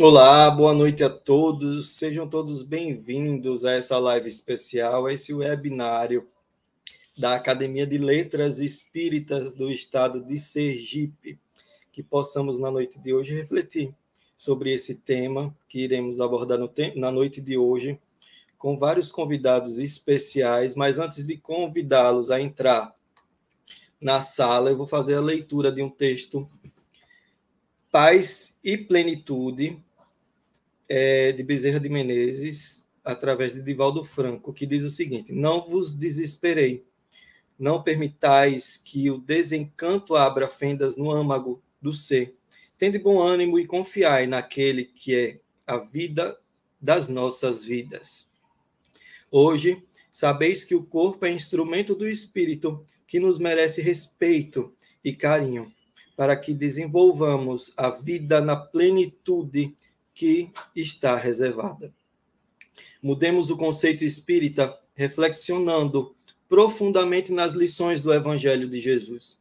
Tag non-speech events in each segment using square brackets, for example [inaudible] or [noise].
Olá, boa noite a todos. Sejam todos bem-vindos a essa live especial, a esse webinário da Academia de Letras Espíritas do Estado de Sergipe. Que possamos, na noite de hoje, refletir sobre esse tema que iremos abordar na noite de hoje, com vários convidados especiais. Mas antes de convidá-los a entrar na sala, eu vou fazer a leitura de um texto Paz e Plenitude, é, de Bezerra de Menezes, através de Divaldo Franco, que diz o seguinte: Não vos desesperei, não permitais que o desencanto abra fendas no âmago do ser. Tende bom ânimo e confiai naquele que é a vida das nossas vidas. Hoje, sabeis que o corpo é instrumento do espírito que nos merece respeito e carinho para que desenvolvamos a vida na plenitude que está reservada. Mudemos o conceito espírita reflexionando profundamente nas lições do Evangelho de Jesus.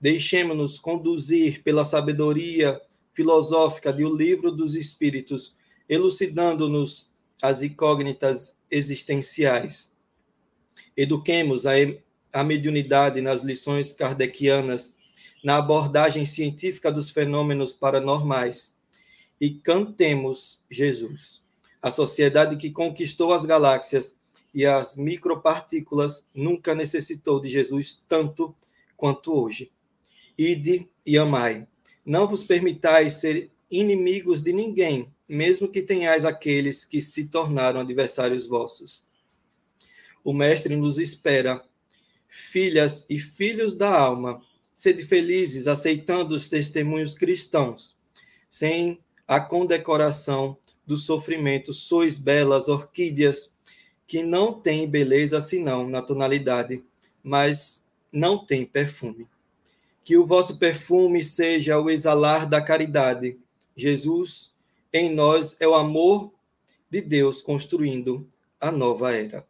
Deixemos-nos conduzir pela sabedoria filosófica do Livro dos Espíritos, elucidando-nos as incógnitas existenciais. Eduquemos a, a mediunidade nas lições kardecianas na abordagem científica dos fenômenos paranormais e cantemos Jesus. A sociedade que conquistou as galáxias e as micropartículas nunca necessitou de Jesus tanto quanto hoje. Ide e amai. Não vos permitais ser inimigos de ninguém, mesmo que tenhais aqueles que se tornaram adversários vossos. O Mestre nos espera, filhas e filhos da alma, Sede felizes, aceitando os testemunhos cristãos. Sem a condecoração do sofrimento, sois belas orquídeas que não têm beleza senão na tonalidade, mas não têm perfume. Que o vosso perfume seja o exalar da caridade. Jesus, em nós, é o amor de Deus construindo a nova era.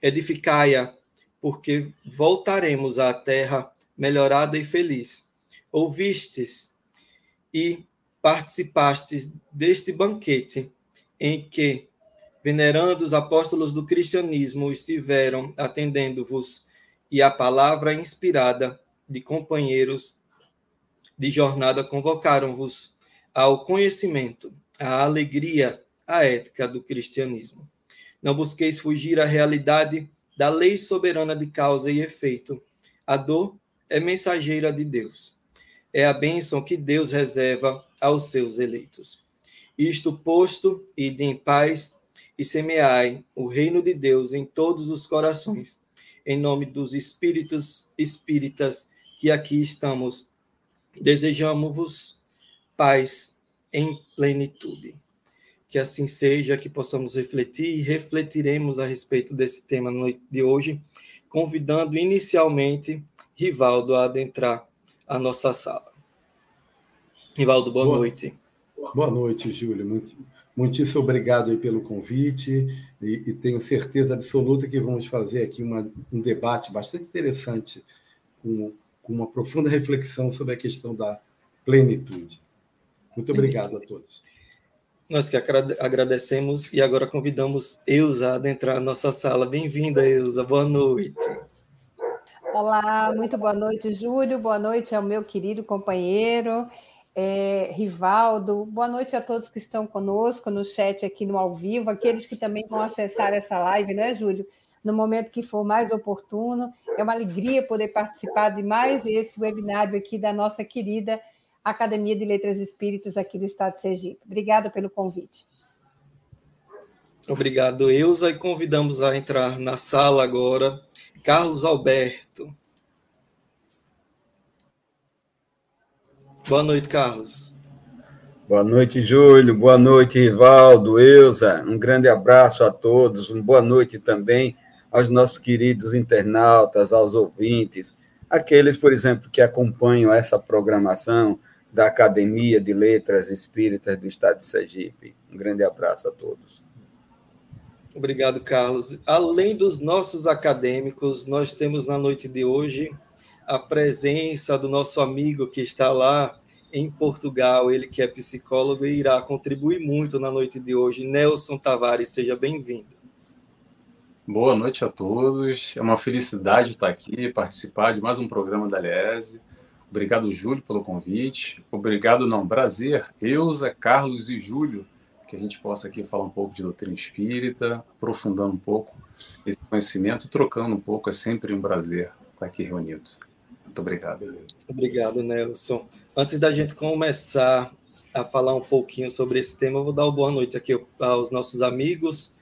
Edificai-a, porque voltaremos à terra melhorada e feliz. Ouvistes e participastes deste banquete em que, venerando os apóstolos do cristianismo, estiveram atendendo-vos e a palavra inspirada de companheiros de jornada convocaram-vos ao conhecimento, à alegria, à ética do cristianismo. Não busqueis fugir à realidade da lei soberana de causa e efeito. A dor é mensageira de Deus. É a bênção que Deus reserva aos seus eleitos. Isto posto, ide em paz e semeai o reino de Deus em todos os corações, em nome dos espíritos espíritas que aqui estamos. Desejamos-vos paz em plenitude. Que assim seja, que possamos refletir e refletiremos a respeito desse tema de hoje, convidando inicialmente Rivaldo a adentrar a nossa sala. Rivaldo, boa, boa noite. Boa noite, Júlio. Muito, muitíssimo obrigado pelo convite e, e, tenho certeza absoluta que vamos fazer aqui uma, um debate bastante interessante, com, com uma profunda reflexão sobre a questão da plenitude. Muito obrigado a todos. Nós que agradecemos e agora convidamos Eusa a adentrar a nossa sala. Bem-vinda, Eusa. Boa noite. Olá, muito boa noite, Júlio. Boa noite ao meu querido companheiro é, Rivaldo. Boa noite a todos que estão conosco no chat aqui no ao vivo, aqueles que também vão acessar essa live, não é, Júlio? No momento que for mais oportuno. É uma alegria poder participar de mais esse webinário aqui da nossa querida Academia de Letras Espíritas aqui do Estado de Sergipe. Obrigada pelo convite. Obrigado, Eusa, e convidamos a entrar na sala agora Carlos Alberto. Boa noite, Carlos. Boa noite, Júlio. Boa noite, Rivaldo, Eusa. Um grande abraço a todos. Uma boa noite também aos nossos queridos internautas, aos ouvintes, aqueles, por exemplo, que acompanham essa programação da Academia de Letras Espíritas do Estado de Sergipe. Um grande abraço a todos. Obrigado, Carlos. Além dos nossos acadêmicos, nós temos na noite de hoje a presença do nosso amigo que está lá em Portugal, ele que é psicólogo e irá contribuir muito na noite de hoje. Nelson Tavares, seja bem-vindo. Boa noite a todos. É uma felicidade estar aqui, participar de mais um programa da Liese. Obrigado, Júlio, pelo convite. Obrigado, não, prazer, Eusa, Carlos e Júlio, que a gente possa aqui falar um pouco de doutrina espírita, aprofundando um pouco esse conhecimento, trocando um pouco. É sempre um prazer estar aqui reunido. Muito obrigado. Obrigado, Nelson. Antes da gente começar a falar um pouquinho sobre esse tema, eu vou dar uma boa noite aqui aos nossos amigos,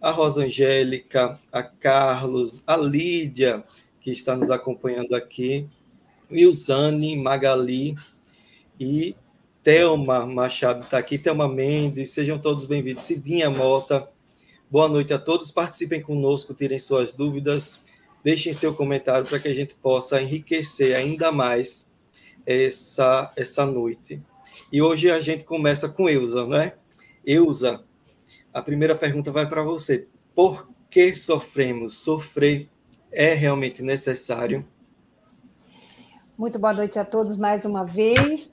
a Rosangélica, a Carlos, a Lídia, que está nos acompanhando aqui, Wilzane, Magali e Thelma Machado está aqui, Thelma Mendes, sejam todos bem-vindos. Cidinha Mota, boa noite a todos, participem conosco, tirem suas dúvidas, deixem seu comentário para que a gente possa enriquecer ainda mais essa, essa noite. E hoje a gente começa com Eusa, né? Eusa, a primeira pergunta vai para você. Por que sofremos? Sofrer é realmente necessário? Muito boa noite a todos mais uma vez.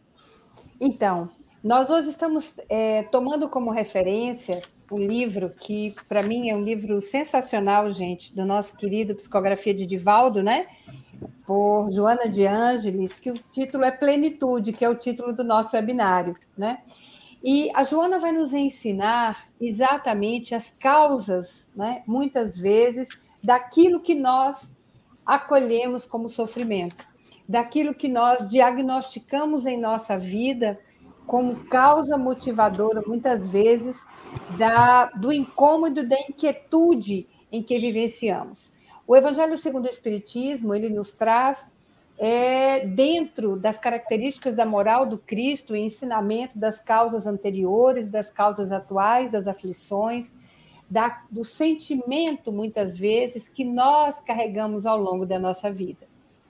Então, nós hoje estamos é, tomando como referência um livro que, para mim, é um livro sensacional, gente, do nosso querido Psicografia de Divaldo, né? por Joana de Ângeles, que o título é Plenitude, que é o título do nosso webinário, né? E a Joana vai nos ensinar exatamente as causas, né, muitas vezes, daquilo que nós acolhemos como sofrimento, daquilo que nós diagnosticamos em nossa vida como causa motivadora, muitas vezes, da, do incômodo, da inquietude em que vivenciamos. O Evangelho segundo o Espiritismo, ele nos traz, é, dentro das características da moral do Cristo, o ensinamento das causas anteriores, das causas atuais, das aflições, da, do sentimento, muitas vezes, que nós carregamos ao longo da nossa vida.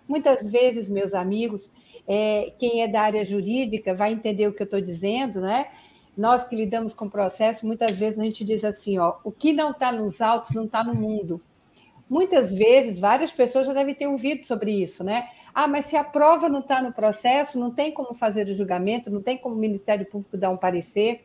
Muitas vezes, meus amigos, é, quem é da área jurídica vai entender o que eu estou dizendo, né? Nós que lidamos com processo, muitas vezes a gente diz assim: ó, o que não está nos autos não está no mundo. Muitas vezes, várias pessoas já devem ter ouvido sobre isso, né? Ah, mas se a prova não está no processo, não tem como fazer o julgamento, não tem como o Ministério Público dar um parecer.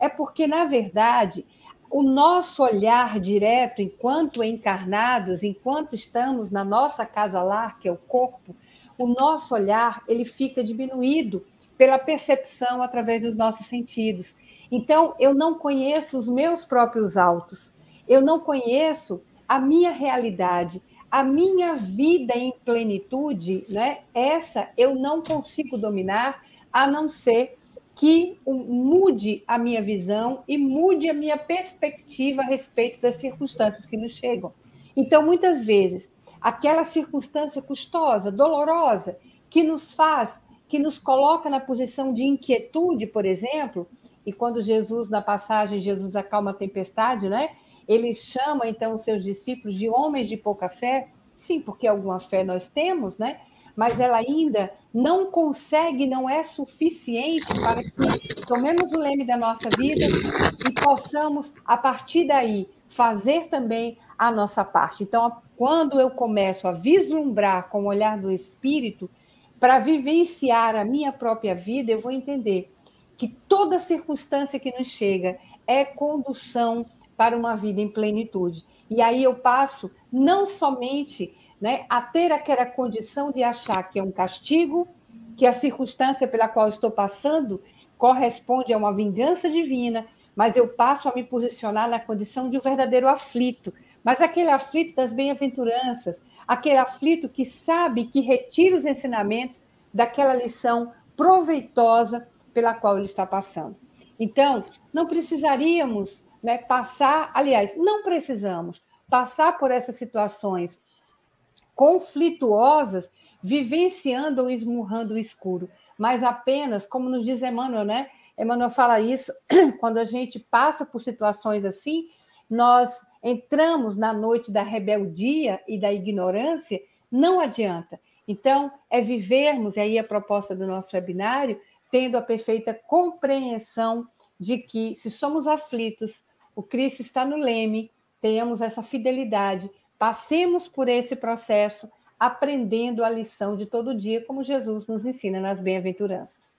É porque, na verdade, o nosso olhar direto, enquanto encarnados, enquanto estamos na nossa casa lar, que é o corpo, o nosso olhar ele fica diminuído pela percepção através dos nossos sentidos. Então, eu não conheço os meus próprios autos, eu não conheço a minha realidade, a minha vida em plenitude, né? Essa eu não consigo dominar a não ser que mude a minha visão e mude a minha perspectiva a respeito das circunstâncias que nos chegam. Então, muitas vezes, aquela circunstância custosa, dolorosa, que nos faz, que nos coloca na posição de inquietude, por exemplo, e quando Jesus, na passagem, Jesus acalma a tempestade, né? Ele chama então os seus discípulos de homens de pouca fé, sim, porque alguma fé nós temos, né? Mas ela ainda não consegue, não é suficiente para que tomemos o leme da nossa vida e possamos, a partir daí, fazer também a nossa parte. Então, quando eu começo a vislumbrar com o olhar do Espírito, para vivenciar a minha própria vida, eu vou entender que toda circunstância que nos chega é condução para uma vida em plenitude. E aí eu passo não somente né, a ter aquela condição de achar que é um castigo, que a circunstância pela qual estou passando corresponde a uma vingança divina, mas eu passo a me posicionar na condição de um verdadeiro aflito, mas aquele aflito das bem-aventuranças, aquele aflito que sabe que retira os ensinamentos daquela lição proveitosa pela qual ele está passando. Então, não precisaríamos né, passar, aliás, não precisamos passar por essas situações conflituosas, vivenciando ou esmurrando o escuro, mas apenas, como nos diz Emmanuel, né? Emmanuel fala isso, [clears throat] quando a gente passa por situações assim, nós entramos na noite da rebeldia e da ignorância, não adianta. Então, é vivermos, e aí a proposta do nosso webinário, tendo a perfeita compreensão de que, se somos aflitos, o Cristo está no leme, tenhamos essa fidelidade, passemos por esse processo, aprendendo a lição de todo dia, como Jesus nos ensina nas bem-aventuranças.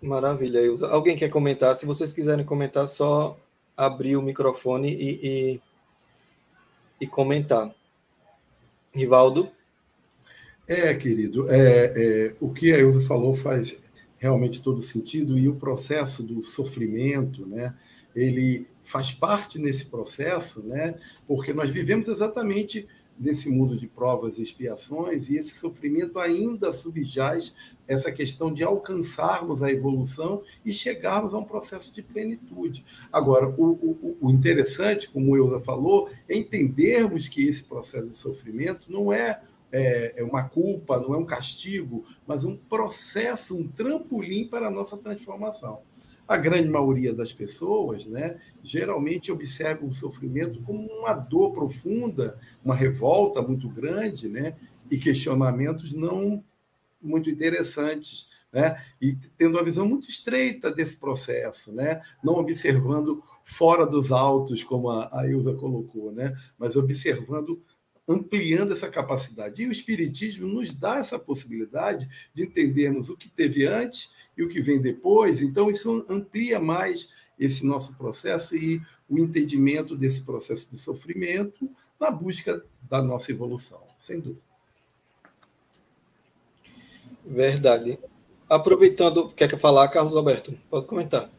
Maravilha, Ilza. Alguém quer comentar? Se vocês quiserem comentar, só abrir o microfone e, e, e comentar. Rivaldo? É, querido, é, é, o que a Ilza falou faz realmente todo sentido e o processo do sofrimento, né, ele faz parte nesse processo, né, porque nós vivemos exatamente desse mundo de provas e expiações, e esse sofrimento ainda subjaz essa questão de alcançarmos a evolução e chegarmos a um processo de plenitude. Agora, o, o, o interessante, como o Eusa falou, é entendermos que esse processo de sofrimento não é é, é uma culpa, não é um castigo, mas um processo, um trampolim para a nossa transformação. A grande maioria das pessoas, né, geralmente observa o sofrimento como uma dor profunda, uma revolta muito grande, né, e questionamentos não muito interessantes, né, e tendo uma visão muito estreita desse processo, né, não observando fora dos autos, como a, Ilza colocou, né, mas observando ampliando essa capacidade. E o Espiritismo nos dá essa possibilidade de entendermos o que teve antes e o que vem depois. Então, isso amplia mais esse nosso processo e o entendimento desse processo de sofrimento na busca da nossa evolução, sem dúvida. Verdade. Aproveitando, quer falar, Carlos Alberto? Pode comentar.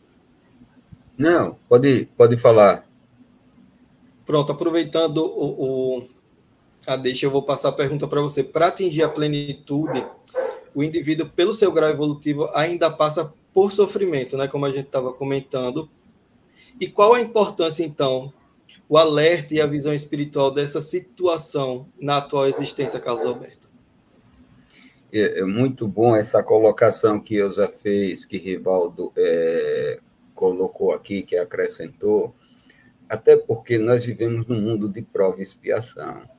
Não, pode, pode falar. Pronto, aproveitando o, o ah, deixa eu vou passar a pergunta para você. Para atingir a plenitude, o indivíduo, pelo seu grau evolutivo, ainda passa por sofrimento, né? Como a gente estava comentando. E qual a importância, então, o alerta e a visão espiritual dessa situação na atual existência, Carlos Alberto? É, é muito bom essa colocação que Eusa fez, que Rivaldo é, colocou aqui, que acrescentou, até porque nós vivemos num mundo de prova e expiação.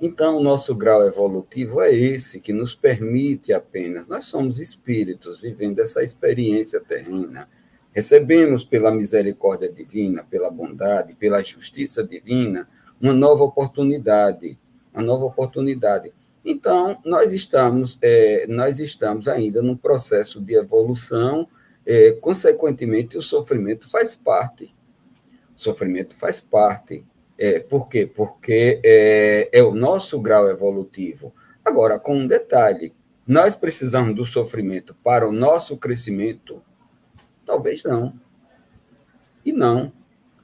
Então, o nosso grau evolutivo é esse, que nos permite apenas, nós somos espíritos vivendo essa experiência terrena. Recebemos pela misericórdia divina, pela bondade, pela justiça divina, uma nova oportunidade, uma nova oportunidade. Então, nós estamos, é, nós estamos ainda num processo de evolução, é, consequentemente, o sofrimento faz parte. O sofrimento faz parte é, por quê? Porque é, é o nosso grau evolutivo. Agora, com um detalhe: nós precisamos do sofrimento para o nosso crescimento? Talvez não. E não.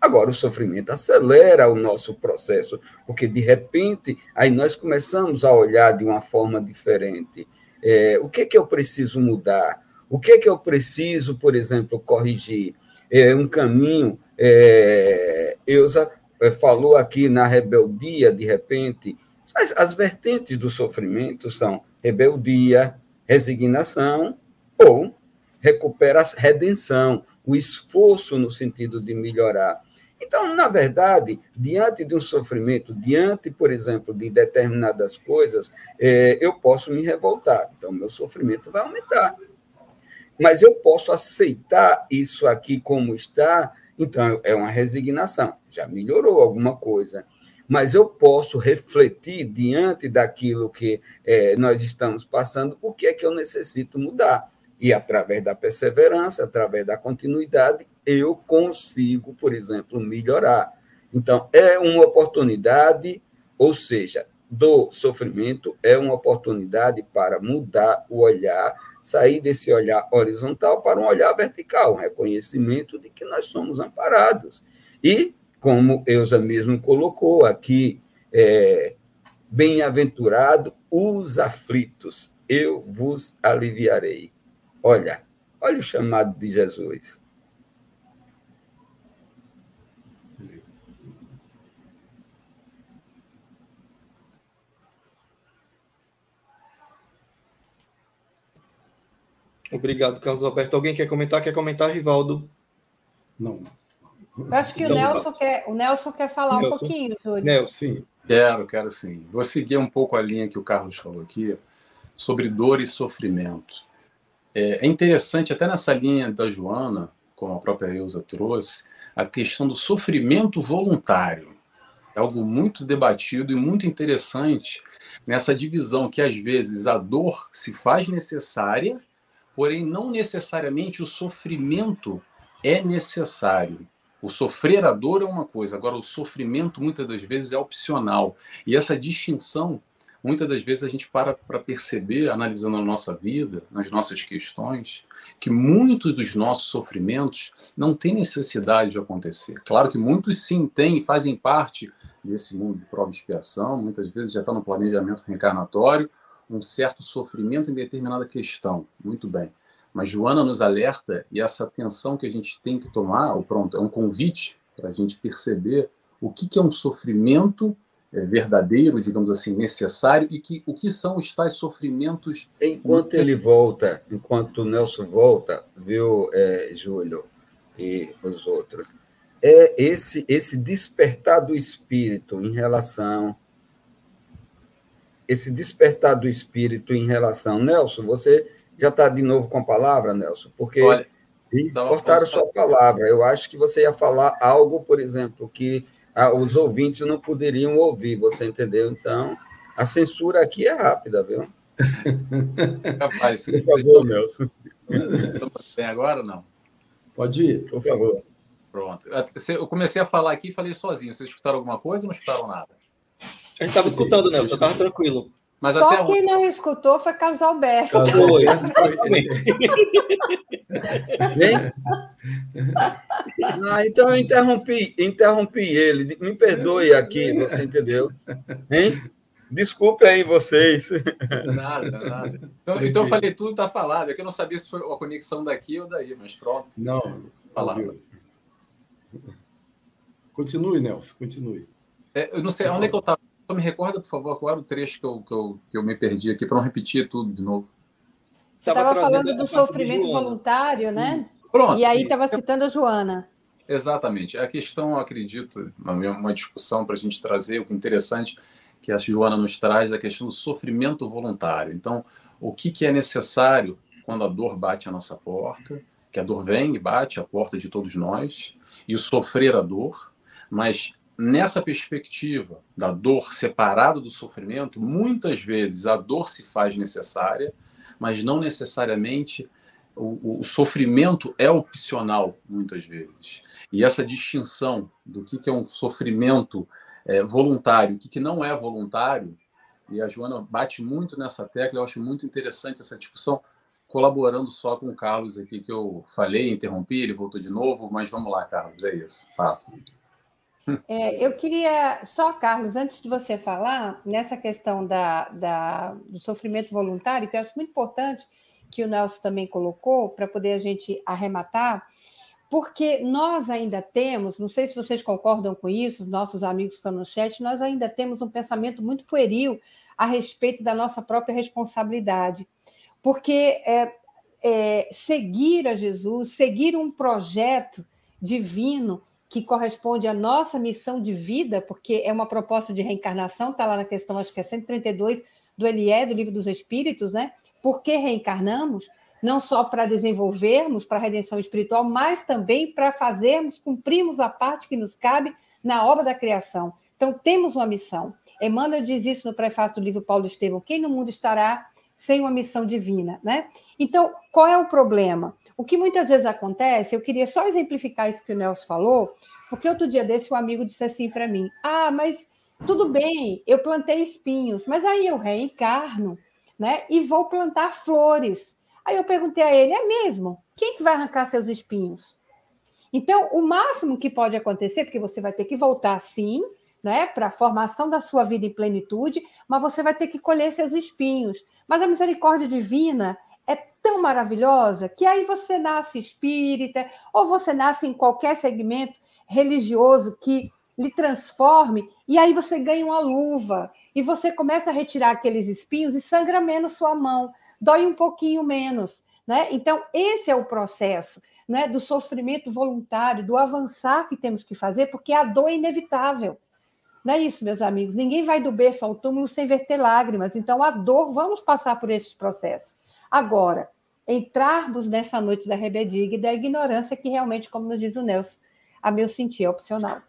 Agora, o sofrimento acelera o nosso processo, porque de repente aí nós começamos a olhar de uma forma diferente. É, o que é que eu preciso mudar? O que é que eu preciso, por exemplo, corrigir? É um caminho. É, Eusa falou aqui na rebeldia, de repente, as, as vertentes do sofrimento são rebeldia, resignação ou recuperação, redenção, o esforço no sentido de melhorar. Então, na verdade, diante de um sofrimento, diante, por exemplo, de determinadas coisas, é, eu posso me revoltar. Então, meu sofrimento vai aumentar. Mas eu posso aceitar isso aqui como está então, é uma resignação. Já melhorou alguma coisa. Mas eu posso refletir diante daquilo que é, nós estamos passando, o que é que eu necessito mudar. E através da perseverança, através da continuidade, eu consigo, por exemplo, melhorar. Então, é uma oportunidade, ou seja, do sofrimento, é uma oportunidade para mudar o olhar sair desse olhar horizontal para um olhar vertical, um reconhecimento de que nós somos amparados. E, como Eusa mesmo colocou aqui, é, bem-aventurado os aflitos, eu vos aliviarei. Olha, olha o chamado de Jesus. Obrigado, Carlos Alberto. Alguém quer comentar? Quer comentar, Rivaldo? Não. Eu acho que então, o, Nelson quer, o Nelson quer falar Nelson. um pouquinho, Júlio. Nelson, sim. Quero, quero sim. Vou seguir um pouco a linha que o Carlos falou aqui, sobre dor e sofrimento. É, é interessante, até nessa linha da Joana, como a própria Eusa trouxe, a questão do sofrimento voluntário. É algo muito debatido e muito interessante nessa divisão que, às vezes, a dor se faz necessária porém não necessariamente o sofrimento é necessário. O sofrer a dor é uma coisa, agora o sofrimento muitas das vezes é opcional. E essa distinção, muitas das vezes a gente para para perceber, analisando a nossa vida, nas nossas questões, que muitos dos nossos sofrimentos não têm necessidade de acontecer. Claro que muitos sim têm fazem parte desse mundo de prova e expiação, muitas vezes já está no planejamento reencarnatório, um certo sofrimento em determinada questão. Muito bem. Mas Joana nos alerta e essa atenção que a gente tem que tomar, ou pronto, é um convite para a gente perceber o que, que é um sofrimento é, verdadeiro, digamos assim, necessário e que o que são os tais sofrimentos. Enquanto ele volta, enquanto o Nelson volta, viu, é, Júlio e os outros, é esse esse despertar do espírito em relação esse despertar do espírito em relação Nelson, você já está de novo com a palavra, Nelson? Porque Olha, cortaram sua palavra. Eu acho que você ia falar algo, por exemplo, que ah, os ouvintes não poderiam ouvir, você entendeu? Então, a censura aqui é rápida, viu? Capaz. Por favor, Nelson. Estou bem agora ou não? Pode ir. Por favor. Pronto. Eu comecei a falar aqui e falei sozinho. Vocês escutaram alguma coisa ou não escutaram nada? A gente estava escutando, Nelson. Estava tranquilo. Mas Só quem não escutou foi Carlos Alberto. Carlos Alberto ah, então eu interrompi, interrompi ele. Me perdoe aqui, você entendeu? Hein? Desculpe aí vocês. Nada, nada. Então, então eu falei tudo, está falado. É que eu não sabia se foi a conexão daqui ou daí, mas pronto. Não, falava. Continue, Nelson, continue. É, eu não sei, onde é que eu estava? Só me recorda, por favor, qual era o trecho que eu, que eu, que eu me perdi aqui, para não repetir tudo de novo. Você estava falando do sofrimento voluntário, né? Pronto. E aí estava citando a Joana. Exatamente. A questão, acredito, uma discussão para a gente trazer, o interessante que a Joana nos traz, é a questão do sofrimento voluntário. Então, o que, que é necessário quando a dor bate à nossa porta, que a dor vem e bate à porta de todos nós, e o sofrer a dor, mas nessa perspectiva da dor separada do sofrimento, muitas vezes a dor se faz necessária, mas não necessariamente o, o sofrimento é opcional, muitas vezes. E essa distinção do que, que é um sofrimento é, voluntário, o que, que não é voluntário, e a Joana bate muito nessa tecla, eu acho muito interessante essa discussão, colaborando só com o Carlos aqui, que eu falei, interrompi, ele voltou de novo, mas vamos lá, Carlos, é isso, passa. É, eu queria só, Carlos, antes de você falar, nessa questão da, da, do sofrimento voluntário, que eu acho muito importante que o Nelson também colocou, para poder a gente arrematar, porque nós ainda temos, não sei se vocês concordam com isso, os nossos amigos que estão no chat, nós ainda temos um pensamento muito pueril a respeito da nossa própria responsabilidade. Porque é, é, seguir a Jesus, seguir um projeto divino, que corresponde à nossa missão de vida, porque é uma proposta de reencarnação, está lá na questão, acho que é 132 do Elié, do Livro dos Espíritos, né? Por que reencarnamos? Não só para desenvolvermos para a redenção espiritual, mas também para fazermos, cumprirmos a parte que nos cabe na obra da criação. Então, temos uma missão. Emmanuel diz isso no prefácio do livro Paulo Estevão: quem no mundo estará sem uma missão divina, né? Então, qual é o problema? O que muitas vezes acontece, eu queria só exemplificar isso que o Nelson falou, porque outro dia desse um amigo disse assim para mim: Ah, mas tudo bem, eu plantei espinhos, mas aí eu reencarno, né? E vou plantar flores. Aí eu perguntei a ele: É mesmo? Quem que vai arrancar seus espinhos? Então, o máximo que pode acontecer, porque você vai ter que voltar sim, né, para a formação da sua vida em plenitude, mas você vai ter que colher seus espinhos. Mas a misericórdia divina, tão maravilhosa que aí você nasce espírita, ou você nasce em qualquer segmento religioso que lhe transforme, e aí você ganha uma luva, e você começa a retirar aqueles espinhos e sangra menos sua mão, dói um pouquinho menos. Né? Então, esse é o processo né, do sofrimento voluntário, do avançar que temos que fazer, porque a dor é inevitável. Não é isso, meus amigos? Ninguém vai do berço ao túmulo sem verter lágrimas. Então, a dor, vamos passar por esses processos. Agora, entrarmos nessa noite da rebeldia e da ignorância, que realmente, como nos diz o Nelson, a meu sentir é opcional.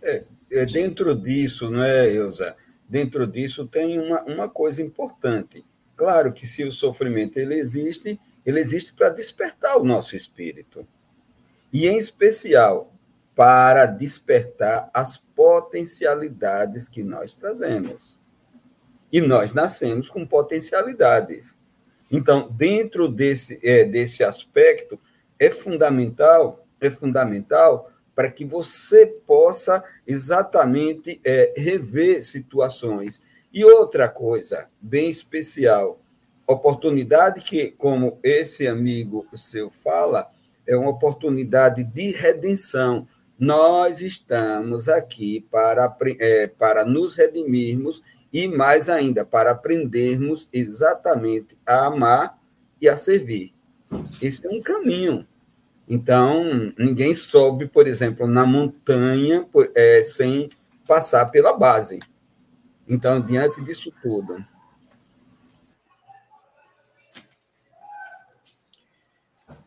É, é, dentro disso, não é, Elza? Dentro disso tem uma, uma coisa importante. Claro que se o sofrimento ele existe, ele existe para despertar o nosso espírito. E, em especial, para despertar as potencialidades que nós trazemos. E nós nascemos com potencialidades. Então, dentro desse, é, desse aspecto, é fundamental, é fundamental para que você possa exatamente é, rever situações. E outra coisa bem especial, oportunidade que, como esse amigo seu fala, é uma oportunidade de redenção. Nós estamos aqui para, é, para nos redimirmos e, mais ainda, para aprendermos exatamente a amar e a servir. Esse é um caminho. Então, ninguém sobe, por exemplo, na montanha por, é, sem passar pela base. Então, diante disso tudo,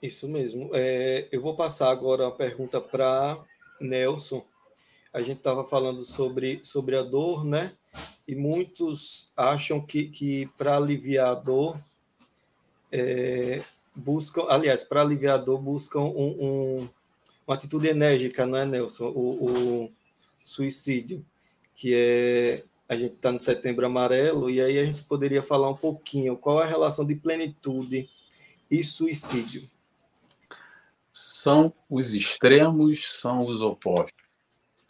Isso mesmo. É, eu vou passar agora a pergunta para Nelson. A gente estava falando sobre, sobre a dor, né? E muitos acham que, que para aliviar a dor, é, buscam, aliás, para aliviar a dor, buscam um, um, uma atitude enérgica, não é, Nelson? O, o suicídio, que é. A gente está no setembro amarelo, e aí a gente poderia falar um pouquinho qual é a relação de plenitude e suicídio são os extremos, são os opostos.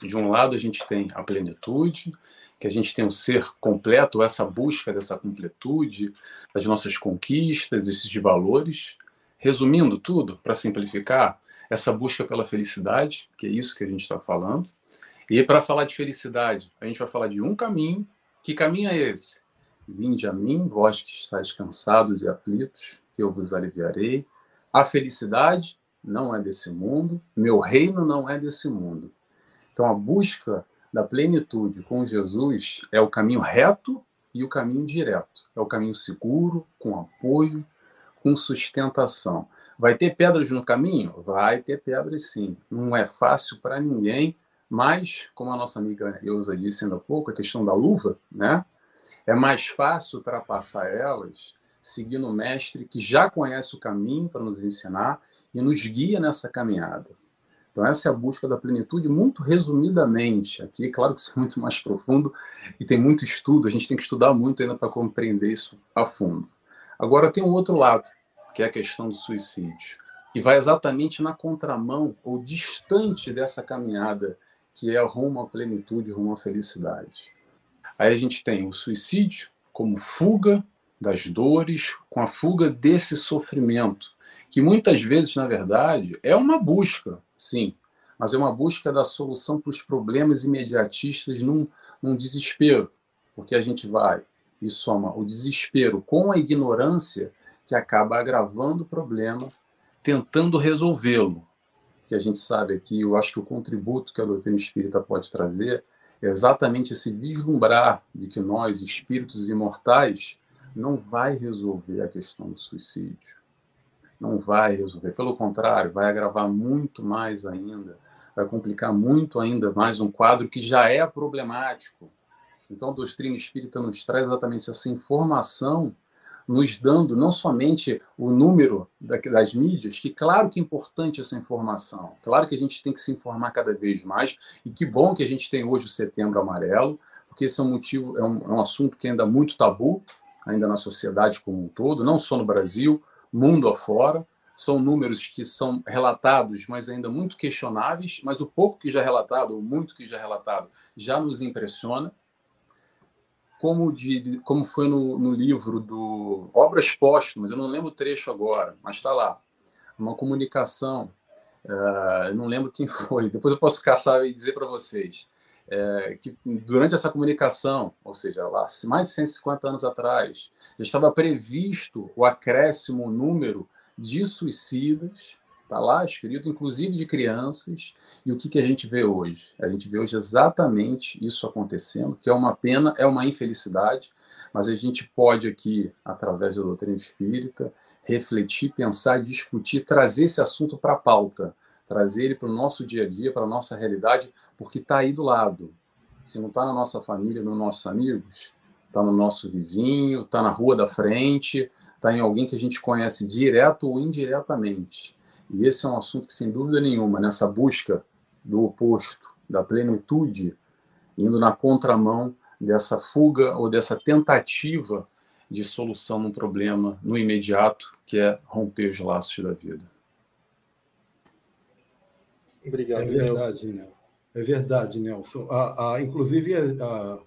De um lado, a gente tem a plenitude, que a gente tem o ser completo, essa busca dessa completude, das nossas conquistas, esses valores. Resumindo tudo, para simplificar, essa busca pela felicidade, que é isso que a gente está falando. E para falar de felicidade, a gente vai falar de um caminho. Que caminho é esse? Vinde a mim, vós que estáis cansados e aflitos, que eu vos aliviarei. A felicidade não é desse mundo, meu reino não é desse mundo. Então a busca da plenitude com Jesus é o caminho reto e o caminho direto. É o caminho seguro, com apoio, com sustentação. Vai ter pedras no caminho? Vai ter pedras sim. Não é fácil para ninguém, mas, como a nossa amiga Eusa disse ainda há pouco, a questão da luva, né? É mais fácil ultrapassar elas seguindo o mestre que já conhece o caminho para nos ensinar e nos guia nessa caminhada. Então, essa é a busca da plenitude, muito resumidamente. Aqui, claro que isso é muito mais profundo e tem muito estudo, a gente tem que estudar muito ainda para compreender isso a fundo. Agora, tem um outro lado, que é a questão do suicídio, que vai exatamente na contramão ou distante dessa caminhada, que é rumo à plenitude, rumo à felicidade. Aí a gente tem o suicídio como fuga das dores, com a fuga desse sofrimento que muitas vezes, na verdade, é uma busca, sim, mas é uma busca da solução para os problemas imediatistas num, num desespero, porque a gente vai e soma o desespero com a ignorância que acaba agravando o problema, tentando resolvê-lo. Que a gente sabe aqui, eu acho que o contributo que a doutrina espírita pode trazer é exatamente esse vislumbrar de que nós, espíritos imortais, não vai resolver a questão do suicídio não vai resolver. Pelo contrário, vai agravar muito mais ainda, vai complicar muito ainda mais um quadro que já é problemático. Então, a doutrina espírita nos traz exatamente essa informação, nos dando não somente o número das mídias, que claro que é importante essa informação, claro que a gente tem que se informar cada vez mais, e que bom que a gente tem hoje o Setembro Amarelo, porque esse é um motivo, é um, é um assunto que ainda é muito tabu, ainda na sociedade como um todo, não só no Brasil, mundo afora. São números que são relatados, mas ainda muito questionáveis, mas o pouco que já é relatado, ou muito que já é relatado, já nos impressiona. Como, de, como foi no, no livro do Obras Póstumas, eu não lembro o trecho agora, mas está lá. Uma comunicação, uh, não lembro quem [laughs] foi, depois eu posso caçar e dizer para vocês. É, que durante essa comunicação, ou seja, lá mais de 150 anos atrás, já estava previsto o acréscimo número de suicidas, está lá escrito, inclusive de crianças, e o que, que a gente vê hoje? A gente vê hoje exatamente isso acontecendo, que é uma pena, é uma infelicidade, mas a gente pode aqui, através da doutrina espírita, refletir, pensar, discutir, trazer esse assunto para a pauta, trazer ele para o nosso dia a dia, para a nossa realidade, porque está aí do lado. Se não está na nossa família, nos nossos amigos, está no nosso vizinho, está na rua da frente, está em alguém que a gente conhece direto ou indiretamente. E esse é um assunto que, sem dúvida nenhuma, nessa busca do oposto, da plenitude, indo na contramão dessa fuga ou dessa tentativa de solução num problema no imediato, que é romper os laços da vida. Obrigado, é verdade, Nelson. É verdade, Nelson. A, a, inclusive, a,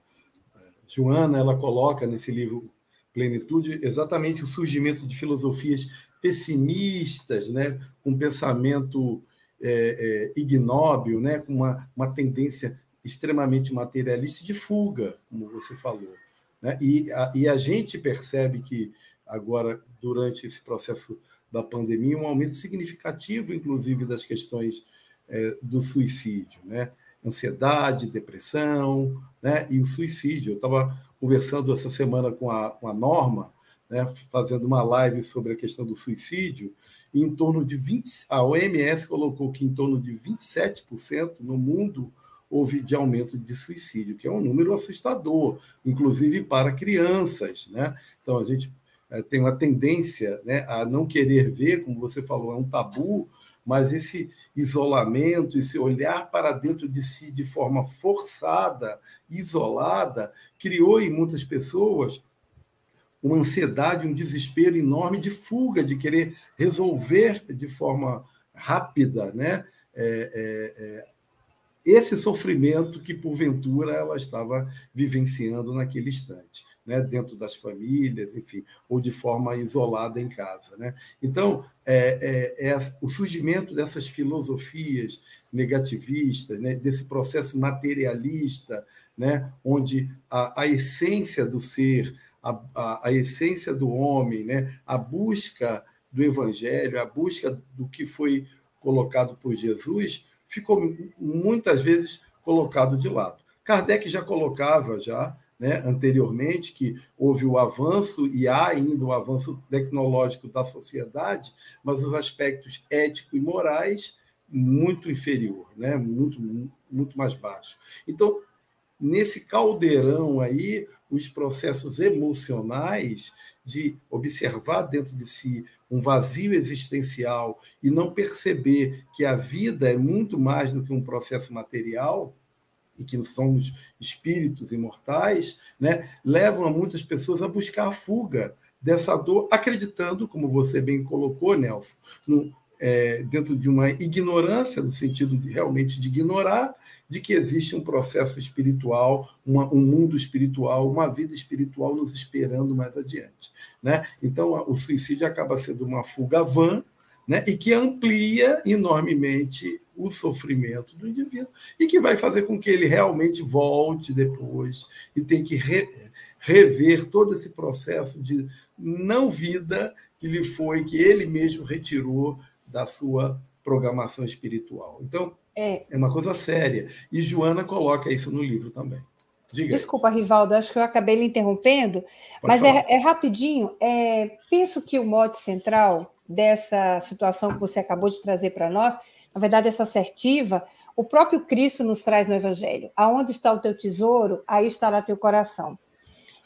Joana ela coloca nesse livro Plenitude exatamente o surgimento de filosofias pessimistas, né, com pensamento é, é, ignóbil, né, com uma, uma tendência extremamente materialista de fuga, como você falou. Né? E, a, e a gente percebe que agora, durante esse processo da pandemia, um aumento significativo, inclusive, das questões é, do suicídio, né? Ansiedade, depressão, né? E o suicídio. Eu estava conversando essa semana com a, com a Norma, né? fazendo uma live sobre a questão do suicídio, e em torno de 20, a OMS colocou que em torno de 27% no mundo houve de aumento de suicídio, que é um número assustador, inclusive para crianças. Né? Então, a gente é, tem uma tendência né, a não querer ver, como você falou, é um tabu, mas esse isolamento, esse olhar para dentro de si de forma forçada, isolada, criou em muitas pessoas uma ansiedade, um desespero enorme de fuga, de querer resolver de forma rápida, né? É, é, é, esse sofrimento que porventura ela estava vivenciando naquele instante né, dentro das famílias, enfim, ou de forma isolada em casa. Né? Então, é, é, é o surgimento dessas filosofias negativistas, né, desse processo materialista, né, onde a, a essência do ser, a, a, a essência do homem, né, a busca do evangelho, a busca do que foi colocado por Jesus, ficou muitas vezes colocado de lado. Kardec já colocava já né, anteriormente, que houve o avanço e há ainda o avanço tecnológico da sociedade, mas os aspectos éticos e morais muito inferior, né, muito, muito mais baixo. Então, nesse caldeirão aí, os processos emocionais de observar dentro de si um vazio existencial e não perceber que a vida é muito mais do que um processo material, e que somos espíritos imortais, né, levam a muitas pessoas a buscar a fuga dessa dor, acreditando, como você bem colocou, Nelson, no, é, dentro de uma ignorância, no sentido de realmente de ignorar, de que existe um processo espiritual, uma, um mundo espiritual, uma vida espiritual nos esperando mais adiante. Né? Então, o suicídio acaba sendo uma fuga vã, né? e que amplia enormemente o sofrimento do indivíduo e que vai fazer com que ele realmente volte depois e tem que re, rever todo esse processo de não vida que lhe foi, que ele mesmo retirou da sua programação espiritual. Então, é, é uma coisa séria. E Joana coloca isso no livro também. Diga Desculpa, isso. Rivaldo, acho que eu acabei lhe interrompendo, Pode mas é, é, rapidinho. É, penso que o mote central dessa situação que você acabou de trazer para nós na verdade, essa assertiva, o próprio Cristo nos traz no Evangelho. Aonde está o teu tesouro, aí estará teu coração.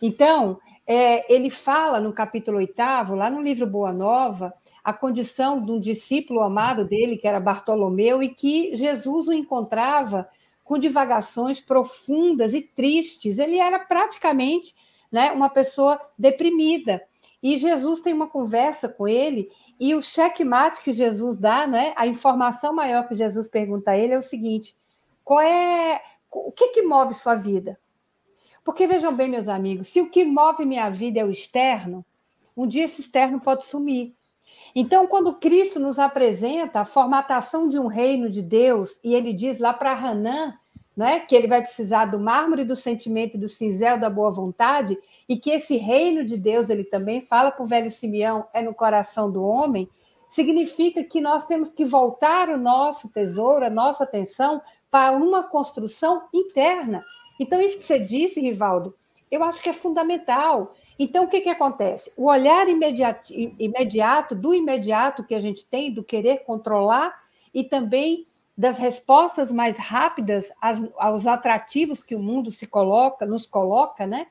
Então, é, ele fala no capítulo oitavo, lá no livro Boa Nova, a condição de um discípulo amado dele, que era Bartolomeu, e que Jesus o encontrava com divagações profundas e tristes. Ele era praticamente né, uma pessoa deprimida. E Jesus tem uma conversa com ele, e o checkmate que Jesus dá, né, a informação maior que Jesus pergunta a ele é o seguinte: qual é o que, que move sua vida? Porque vejam bem, meus amigos, se o que move minha vida é o externo, um dia esse externo pode sumir. Então, quando Cristo nos apresenta a formatação de um reino de Deus, e ele diz lá para Hanã né? que ele vai precisar do mármore do sentimento do cinzel da boa vontade, e que esse reino de Deus, ele também fala para o velho Simeão, é no coração do homem, significa que nós temos que voltar o nosso tesouro, a nossa atenção para uma construção interna. Então, isso que você disse, Rivaldo, eu acho que é fundamental. Então, o que, que acontece? O olhar imediato, imediato, do imediato que a gente tem, do querer controlar, e também das respostas mais rápidas aos atrativos que o mundo se coloca, nos coloca, né?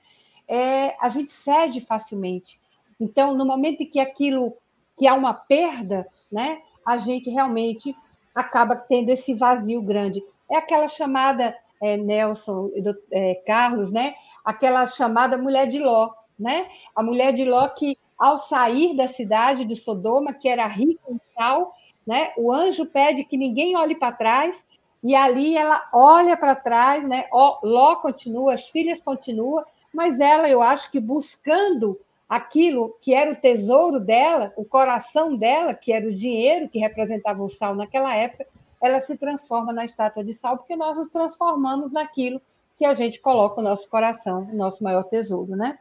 é, a gente cede facilmente. Então, no momento em que aquilo, que há uma perda, né, a gente realmente acaba tendo esse vazio grande. É aquela chamada, é, Nelson, é, Carlos, né, aquela chamada mulher de Ló, né? A mulher de Ló que, ao sair da cidade de Sodoma, que era rica em sal, né, o anjo pede que ninguém olhe para trás, e ali ela olha para trás, né? Ló continua, as filhas continuam, mas ela, eu acho que buscando aquilo que era o tesouro dela, o coração dela, que era o dinheiro que representava o sal naquela época, ela se transforma na estátua de sal, porque nós nos transformamos naquilo que a gente coloca o nosso coração, o nosso maior tesouro, né?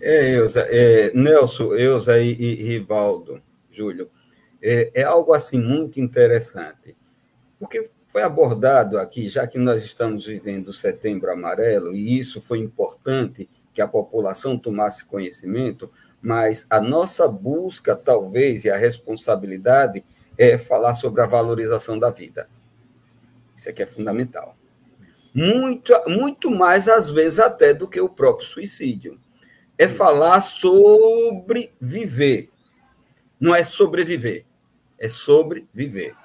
É, Elza, é, Nelson, Elza e, e Rivaldo, Júlio, é, é algo assim muito interessante, porque foi abordado aqui, já que nós estamos vivendo o Setembro Amarelo, e isso foi importante que a população tomasse conhecimento, mas a nossa busca, talvez, e a responsabilidade é falar sobre a valorização da vida. Isso aqui é fundamental. Muito, muito mais, às vezes, até do que o próprio suicídio. É falar sobre viver. Não é sobreviver, é sobreviver.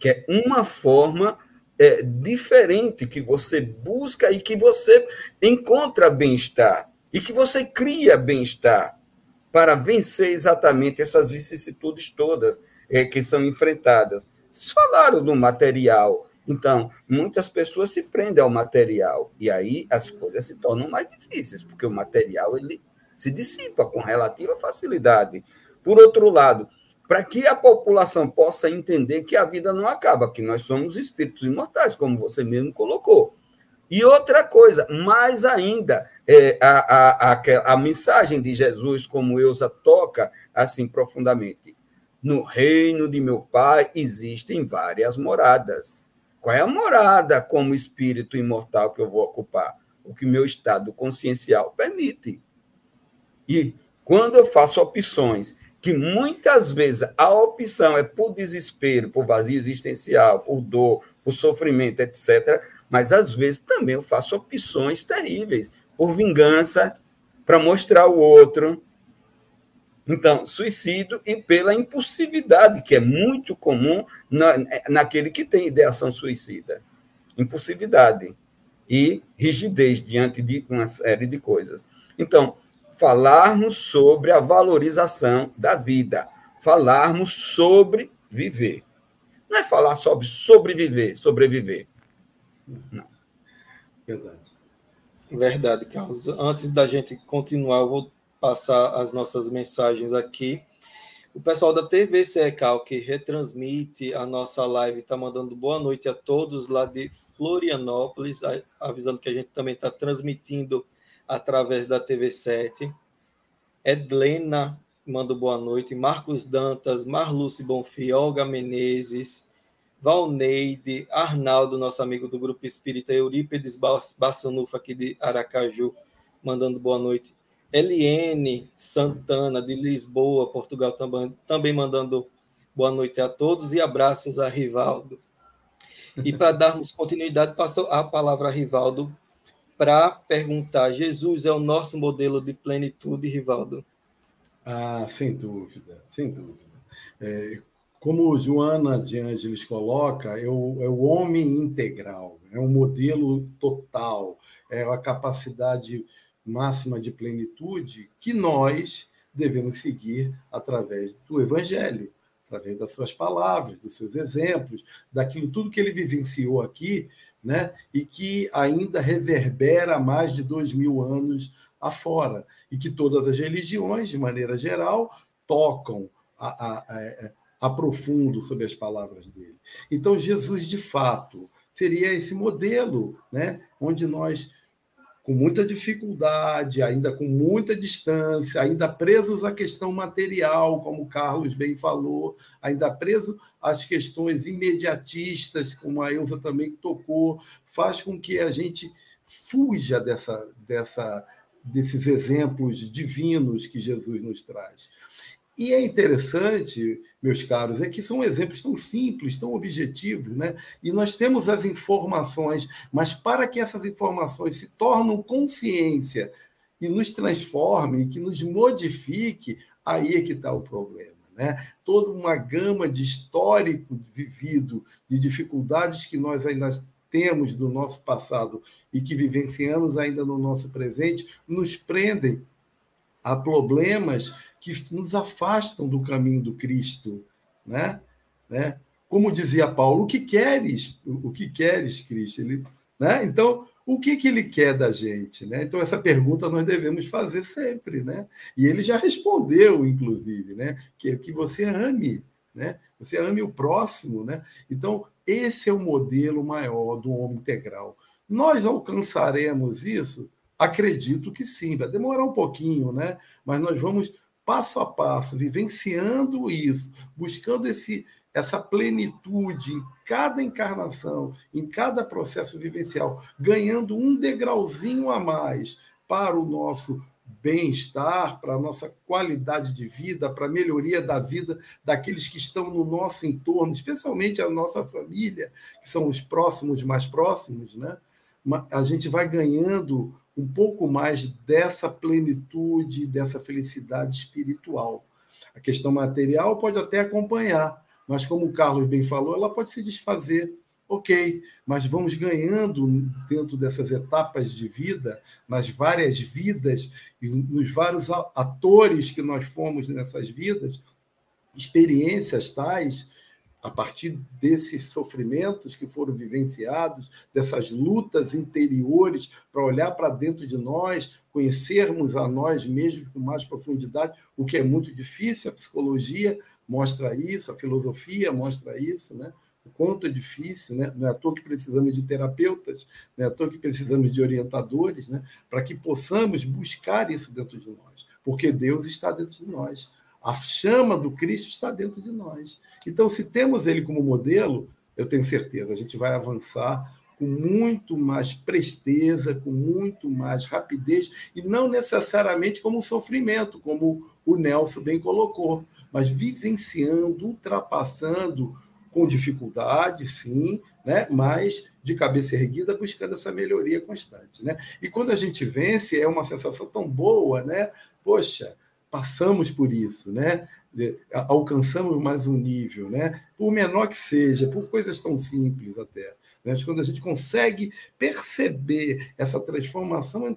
Que é uma forma é, diferente que você busca e que você encontra bem-estar e que você cria bem-estar para vencer exatamente essas vicissitudes todas é, que são enfrentadas. Vocês falaram do material. Então, muitas pessoas se prendem ao material e aí as coisas se tornam mais difíceis, porque o material ele se dissipa com relativa facilidade. Por outro lado, para que a população possa entender que a vida não acaba, que nós somos espíritos imortais, como você mesmo colocou. E outra coisa, mais ainda, é, a, a, a, a mensagem de Jesus, como Eusa toca assim profundamente. No reino de meu Pai existem várias moradas. Qual é a morada como espírito imortal que eu vou ocupar? O que meu estado consciencial permite. E quando eu faço opções que muitas vezes a opção é por desespero, por vazio existencial, por dor, por sofrimento, etc. Mas às vezes também eu faço opções terríveis, por vingança, para mostrar o outro. Então, suicídio e pela impulsividade, que é muito comum na, naquele que tem ideação suicida. Impulsividade e rigidez diante de uma série de coisas. Então, falarmos sobre a valorização da vida, falarmos sobre viver. Não é falar sobre sobreviver, sobreviver. Não. Verdade. Verdade, Carlos. Antes da gente continuar, eu vou passar as nossas mensagens aqui. O pessoal da TV Secal, que retransmite a nossa live, está mandando boa noite a todos lá de Florianópolis, avisando que a gente também está transmitindo através da TV7. Edlena manda boa noite. Marcos Dantas, Marluce Bonfim, Olga Menezes, Valneide, Arnaldo, nosso amigo do Grupo Espírita, Eurípedes Bassanufa, aqui de Aracaju, mandando boa noite. Eliene Santana, de Lisboa, Portugal, também, também mandando boa noite a todos e abraços a Rivaldo. E para darmos continuidade, passo a palavra a Rivaldo para perguntar: Jesus é o nosso modelo de plenitude, Rivaldo? Ah, sem dúvida, sem dúvida. É, como Joana de Ângeles coloca, é o, é o homem integral, é um modelo total, é a capacidade máxima de plenitude que nós devemos seguir através do Evangelho, através das suas palavras, dos seus exemplos, daquilo tudo que ele vivenciou aqui né? e que ainda reverbera mais de dois mil anos afora, e que todas as religiões, de maneira geral, tocam a, a, a, sobre as palavras dele. Então, Jesus, de fato, seria esse modelo, né? onde nós com muita dificuldade, ainda com muita distância, ainda presos à questão material, como o Carlos bem falou, ainda preso às questões imediatistas, como a Elza também tocou, faz com que a gente fuja dessa, dessa, desses exemplos divinos que Jesus nos traz. E é interessante, meus caros, é que são exemplos tão simples, tão objetivos, né? E nós temos as informações, mas para que essas informações se tornem consciência e nos transforme, que nos modifique, aí é que está o problema. Né? Toda uma gama de histórico vivido, de dificuldades que nós ainda temos do nosso passado e que vivenciamos ainda no nosso presente, nos prendem a problemas que nos afastam do caminho do Cristo, né? né? Como dizia Paulo, o que queres? O que queres, Cristo? Ele, né? Então, o que, que ele quer da gente? Né? Então, essa pergunta nós devemos fazer sempre. Né? E ele já respondeu, inclusive, né? que, que você ame, né? você ame o próximo. Né? Então, esse é o modelo maior do homem integral. Nós alcançaremos isso? Acredito que sim, vai demorar um pouquinho, né? mas nós vamos passo a passo, vivenciando isso, buscando esse, essa plenitude em cada encarnação, em cada processo vivencial, ganhando um degrauzinho a mais para o nosso bem-estar, para a nossa qualidade de vida, para a melhoria da vida daqueles que estão no nosso entorno, especialmente a nossa família, que são os próximos mais próximos, né? A gente vai ganhando um pouco mais dessa plenitude, dessa felicidade espiritual. A questão material pode até acompanhar, mas como o Carlos bem falou, ela pode se desfazer. Ok, mas vamos ganhando dentro dessas etapas de vida, nas várias vidas e nos vários atores que nós fomos nessas vidas, experiências tais a partir desses sofrimentos que foram vivenciados, dessas lutas interiores, para olhar para dentro de nós, conhecermos a nós mesmos com mais profundidade, o que é muito difícil, a psicologia mostra isso, a filosofia mostra isso, né? o quanto é difícil, né? não é à toa que precisamos de terapeutas, não é à toa que precisamos de orientadores, né? para que possamos buscar isso dentro de nós, porque Deus está dentro de nós. A chama do Cristo está dentro de nós. Então, se temos ele como modelo, eu tenho certeza, a gente vai avançar com muito mais presteza, com muito mais rapidez, e não necessariamente como sofrimento, como o Nelson bem colocou mas vivenciando, ultrapassando com dificuldade, sim, né? mas de cabeça erguida, buscando essa melhoria constante. Né? E quando a gente vence, é uma sensação tão boa, né? Poxa, passamos por isso, né? alcançamos mais um nível, né? por menor que seja, por coisas tão simples até. Né? Quando a gente consegue perceber essa transformação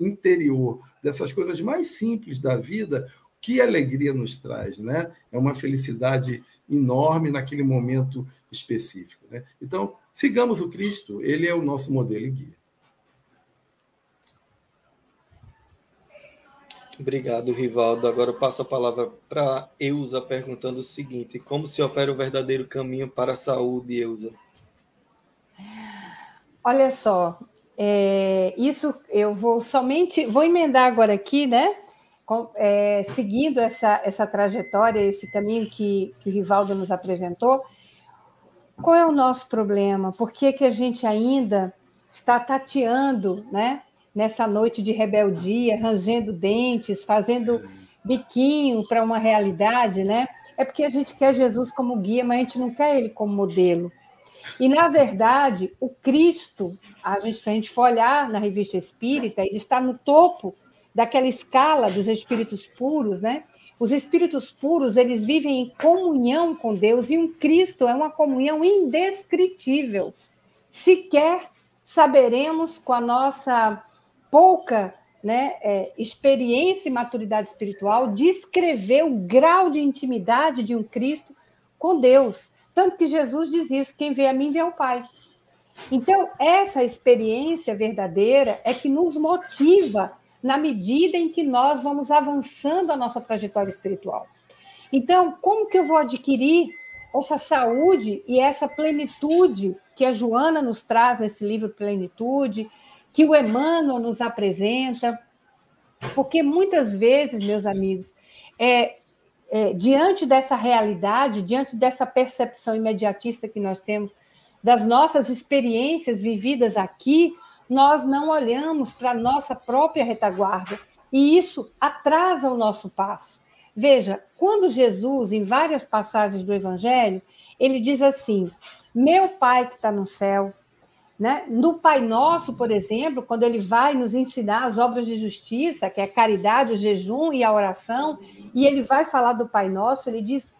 interior dessas coisas mais simples da vida, que alegria nos traz, né? É uma felicidade enorme naquele momento específico, né? Então, sigamos o Cristo, ele é o nosso modelo e guia. Obrigado, Rivaldo. Agora eu passo a palavra para Eusa perguntando o seguinte: como se opera o verdadeiro caminho para a saúde, Eusa? Olha só, é, isso eu vou somente vou emendar agora aqui, né? é, seguindo essa, essa trajetória, esse caminho que, que o Rivaldo nos apresentou, qual é o nosso problema? Por que, que a gente ainda está tateando né, nessa noite de rebeldia, rangendo dentes, fazendo biquinho para uma realidade? Né? É porque a gente quer Jesus como guia, mas a gente não quer ele como modelo. E, na verdade, o Cristo, a gente, se a gente for olhar na revista espírita, ele está no topo daquela escala dos espíritos puros, né? Os espíritos puros, eles vivem em comunhão com Deus e um Cristo é uma comunhão indescritível. Sequer saberemos com a nossa pouca né, é, experiência e maturidade espiritual descrever o grau de intimidade de um Cristo com Deus. Tanto que Jesus diz isso: quem vê a mim vê o Pai. Então, essa experiência verdadeira é que nos motiva na medida em que nós vamos avançando a nossa trajetória espiritual. Então, como que eu vou adquirir essa saúde e essa plenitude que a Joana nos traz nesse livro Plenitude, que o Emmanuel nos apresenta? Porque muitas vezes, meus amigos, é, é, diante dessa realidade, diante dessa percepção imediatista que nós temos das nossas experiências vividas aqui, nós não olhamos para a nossa própria retaguarda. E isso atrasa o nosso passo. Veja, quando Jesus, em várias passagens do Evangelho, ele diz assim: Meu Pai que está no céu, né? No Pai Nosso, por exemplo, quando ele vai nos ensinar as obras de justiça, que é a caridade, o jejum e a oração, e ele vai falar do Pai Nosso, ele diz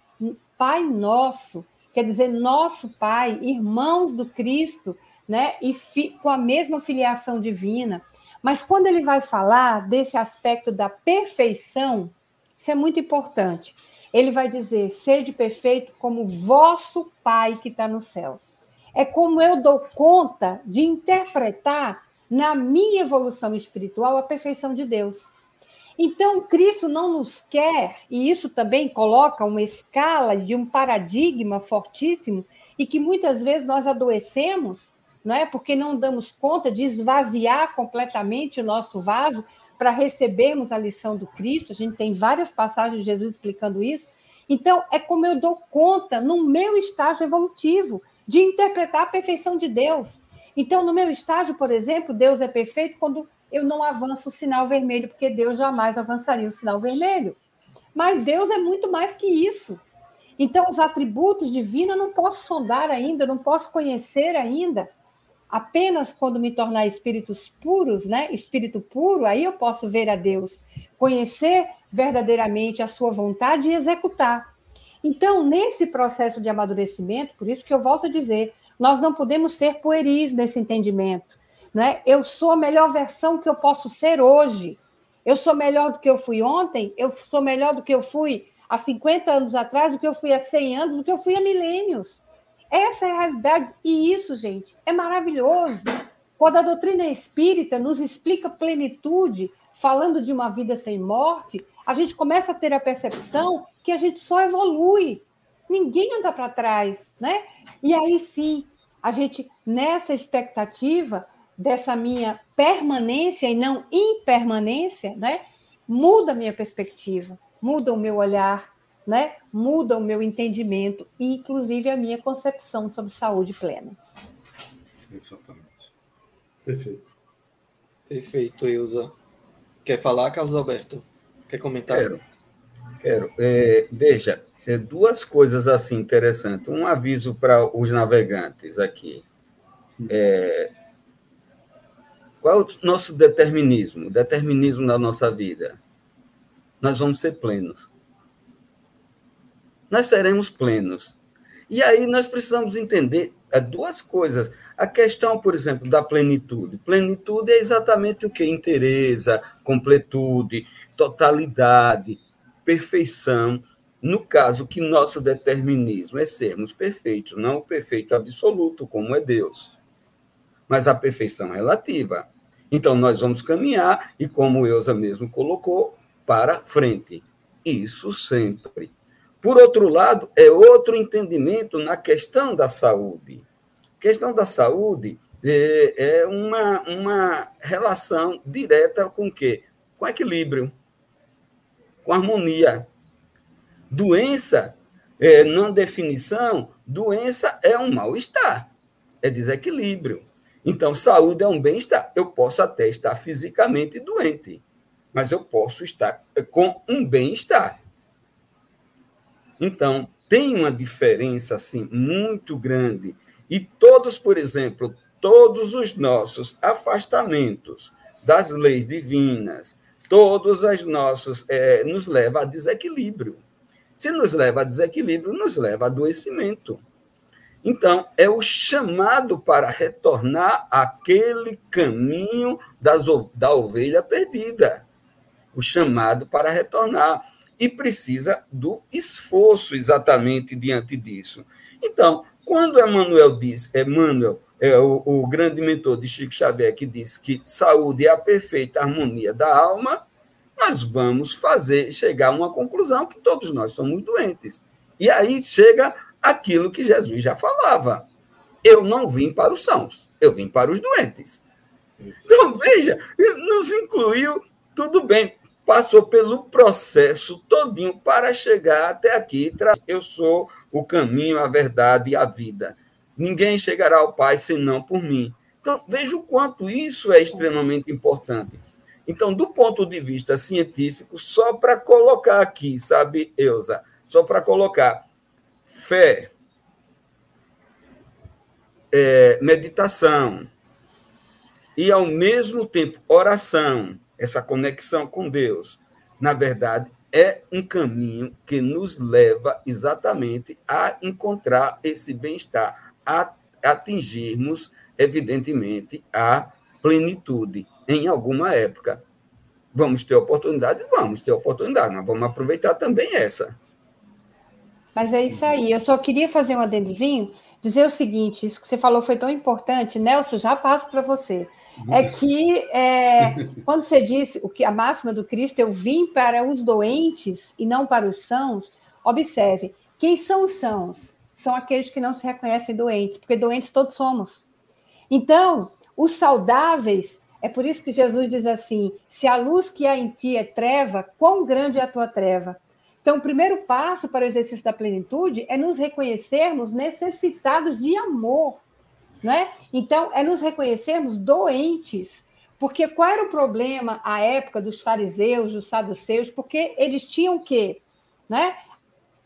Pai Nosso, quer dizer nosso Pai, irmãos do Cristo, né? E com a mesma filiação divina. Mas quando ele vai falar desse aspecto da perfeição, isso é muito importante. Ele vai dizer: sede perfeito como vosso Pai que está no céu. É como eu dou conta de interpretar na minha evolução espiritual a perfeição de Deus. Então, Cristo não nos quer, e isso também coloca uma escala de um paradigma fortíssimo, e que muitas vezes nós adoecemos, não é? Porque não damos conta de esvaziar completamente o nosso vaso para recebermos a lição do Cristo. A gente tem várias passagens de Jesus explicando isso. Então, é como eu dou conta no meu estágio evolutivo de interpretar a perfeição de Deus. Então, no meu estágio, por exemplo, Deus é perfeito quando eu não avanço o sinal vermelho, porque Deus jamais avançaria o sinal vermelho. Mas Deus é muito mais que isso. Então, os atributos divinos eu não posso sondar ainda, não posso conhecer ainda. Apenas quando me tornar espíritos puros, né? Espírito puro, aí eu posso ver a Deus, conhecer verdadeiramente a sua vontade e executar. Então, nesse processo de amadurecimento, por isso que eu volto a dizer, nós não podemos ser pueris nesse entendimento. Né? Eu sou a melhor versão que eu posso ser hoje. Eu sou melhor do que eu fui ontem, eu sou melhor do que eu fui há 50 anos atrás, do que eu fui há 100 anos, do que eu fui há milênios. Essa é a realidade. E isso, gente, é maravilhoso. Quando a doutrina espírita nos explica plenitude, falando de uma vida sem morte, a gente começa a ter a percepção que a gente só evolui. Ninguém anda para trás, né? E aí sim, a gente, nessa expectativa dessa minha permanência e não impermanência, né? Muda a minha perspectiva, muda o meu olhar, né? muda o meu entendimento e, inclusive, a minha concepção sobre saúde plena. Exatamente. Perfeito. Perfeito, Ilza. Quer falar, Carlos Alberto? Quer comentar? Quero. Quero. É, veja, é, duas coisas assim interessantes. Um aviso para os navegantes aqui. É, qual é o nosso determinismo? O determinismo da nossa vida? Nós vamos ser plenos nós seremos plenos. E aí nós precisamos entender é, duas coisas. A questão, por exemplo, da plenitude. Plenitude é exatamente o que? Interesa, completude, totalidade, perfeição. No caso que nosso determinismo é sermos perfeitos, não o perfeito absoluto, como é Deus, mas a perfeição relativa. Então, nós vamos caminhar, e como Eusa mesmo colocou, para frente. Isso sempre. Por outro lado, é outro entendimento na questão da saúde. A questão da saúde é, é uma, uma relação direta com o quê? Com equilíbrio, com harmonia. Doença, é, na definição, doença é um mal-estar, é desequilíbrio. Então, saúde é um bem-estar. Eu posso até estar fisicamente doente, mas eu posso estar com um bem-estar. Então, tem uma diferença assim muito grande. E todos, por exemplo, todos os nossos afastamentos das leis divinas, todos os nossos é, nos leva a desequilíbrio. Se nos leva a desequilíbrio, nos leva a adoecimento. Então, é o chamado para retornar àquele caminho das, da ovelha perdida. O chamado para retornar e precisa do esforço exatamente diante disso. Então, quando Emmanuel diz, Emmanuel, é o, o grande mentor de Chico Xavier, que diz que saúde é a perfeita harmonia da alma, nós vamos fazer chegar a uma conclusão que todos nós somos doentes. E aí chega aquilo que Jesus já falava. Eu não vim para os sãos, eu vim para os doentes. Então, veja, nos incluiu, tudo bem passou pelo processo todinho para chegar até aqui. Eu sou o caminho, a verdade e a vida. Ninguém chegará ao Pai senão por mim. Então, veja o quanto isso é extremamente importante. Então, do ponto de vista científico, só para colocar aqui, sabe, Elza? Só para colocar fé, é, meditação e, ao mesmo tempo, oração, essa conexão com Deus, na verdade, é um caminho que nos leva exatamente a encontrar esse bem-estar, atingirmos, evidentemente, a plenitude em alguma época. Vamos ter oportunidades? Vamos ter oportunidade, mas vamos aproveitar também essa. Mas é isso aí. Eu só queria fazer um adendozinho, dizer o seguinte: isso que você falou foi tão importante, Nelson, já passo para você. É que é, [laughs] quando você disse o que a máxima do Cristo, eu vim para os doentes e não para os sãos, observe, quem são os sãos? São aqueles que não se reconhecem doentes, porque doentes todos somos. Então, os saudáveis, é por isso que Jesus diz assim: se a luz que há em ti é treva, quão grande é a tua treva? Então, o primeiro passo para o exercício da plenitude é nos reconhecermos necessitados de amor, né? Então, é nos reconhecermos doentes. Porque qual era o problema à época dos fariseus, dos saduceus? Porque eles tinham o quê? Né?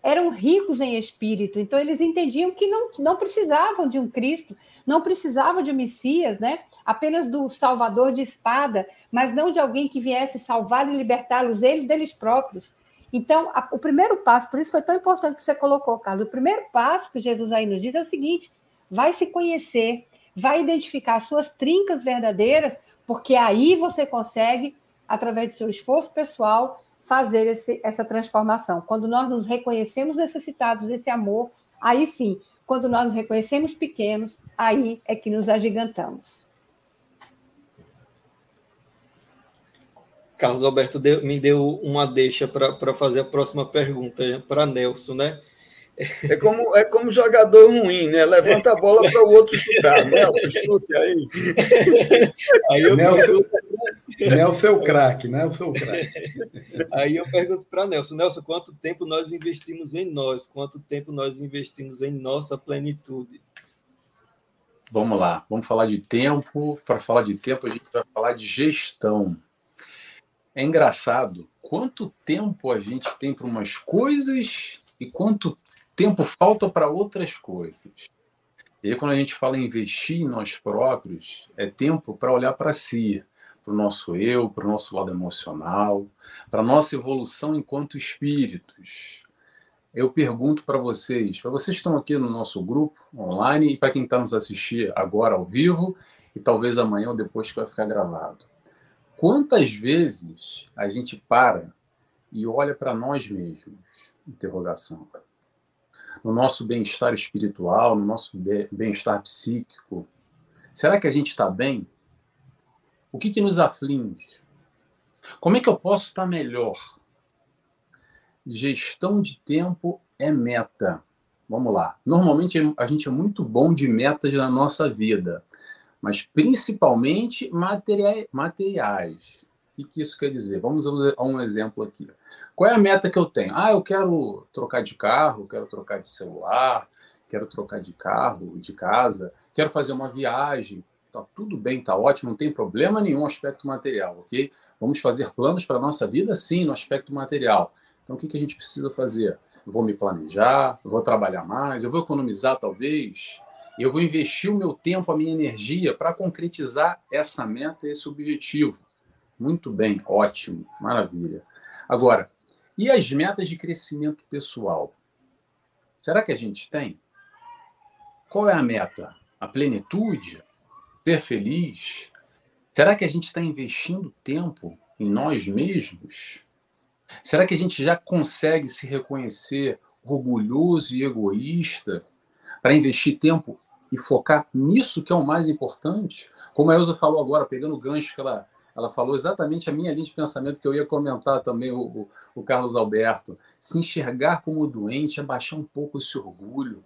Eram ricos em espírito, então eles entendiam que não, não precisavam de um Cristo, não precisavam de Messias, né? apenas do salvador de espada, mas não de alguém que viesse salvar e libertá-los eles deles próprios. Então, a, o primeiro passo, por isso foi tão importante que você colocou, Carlos, o primeiro passo que Jesus aí nos diz é o seguinte: vai se conhecer, vai identificar suas trincas verdadeiras, porque aí você consegue, através do seu esforço pessoal, fazer esse, essa transformação. Quando nós nos reconhecemos necessitados desse amor, aí sim, quando nós nos reconhecemos pequenos, aí é que nos agigantamos. Carlos Alberto deu, me deu uma deixa para fazer a próxima pergunta para Nelson, né? É como, é como jogador ruim, né? Levanta a bola para o outro chutar. [laughs] Nelson, chute aí. aí eu Nelson, Nelson é o craque, né? O seu craque. [laughs] Aí eu pergunto para Nelson, Nelson, quanto tempo nós investimos em nós? Quanto tempo nós investimos em nossa plenitude? Vamos lá, vamos falar de tempo. Para falar de tempo, a gente vai falar de gestão. É engraçado quanto tempo a gente tem para umas coisas e quanto tempo falta para outras coisas. E aí, quando a gente fala em investir em nós próprios, é tempo para olhar para si, para o nosso eu, para o nosso lado emocional, para a nossa evolução enquanto espíritos. Eu pergunto para vocês, para vocês que estão aqui no nosso grupo online e para quem está nos assistir agora ao vivo e talvez amanhã ou depois que vai ficar gravado. Quantas vezes a gente para e olha para nós mesmos? Interrogação. No nosso bem-estar espiritual, no nosso bem-estar psíquico. Será que a gente está bem? O que, que nos aflige? Como é que eu posso estar melhor? Gestão de tempo é meta. Vamos lá. Normalmente a gente é muito bom de metas na nossa vida mas principalmente materiais. O que isso quer dizer? Vamos a um exemplo aqui. Qual é a meta que eu tenho? Ah, eu quero trocar de carro, quero trocar de celular, quero trocar de carro, de casa, quero fazer uma viagem. Tá tudo bem, tá ótimo, não tem problema nenhum aspecto material, ok? Vamos fazer planos para a nossa vida, sim, no aspecto material. Então, o que, que a gente precisa fazer? Eu vou me planejar, vou trabalhar mais, eu vou economizar, talvez, eu vou investir o meu tempo, a minha energia para concretizar essa meta, esse objetivo. Muito bem, ótimo, maravilha. Agora, e as metas de crescimento pessoal? Será que a gente tem? Qual é a meta? A plenitude? Ser feliz? Será que a gente está investindo tempo em nós mesmos? Será que a gente já consegue se reconhecer orgulhoso e egoísta para investir tempo e focar nisso que é o mais importante, como a Elza falou agora, pegando o gancho que ela, ela falou exatamente a minha linha de pensamento que eu ia comentar também, o, o, o Carlos Alberto. Se enxergar como doente é baixar um pouco esse orgulho,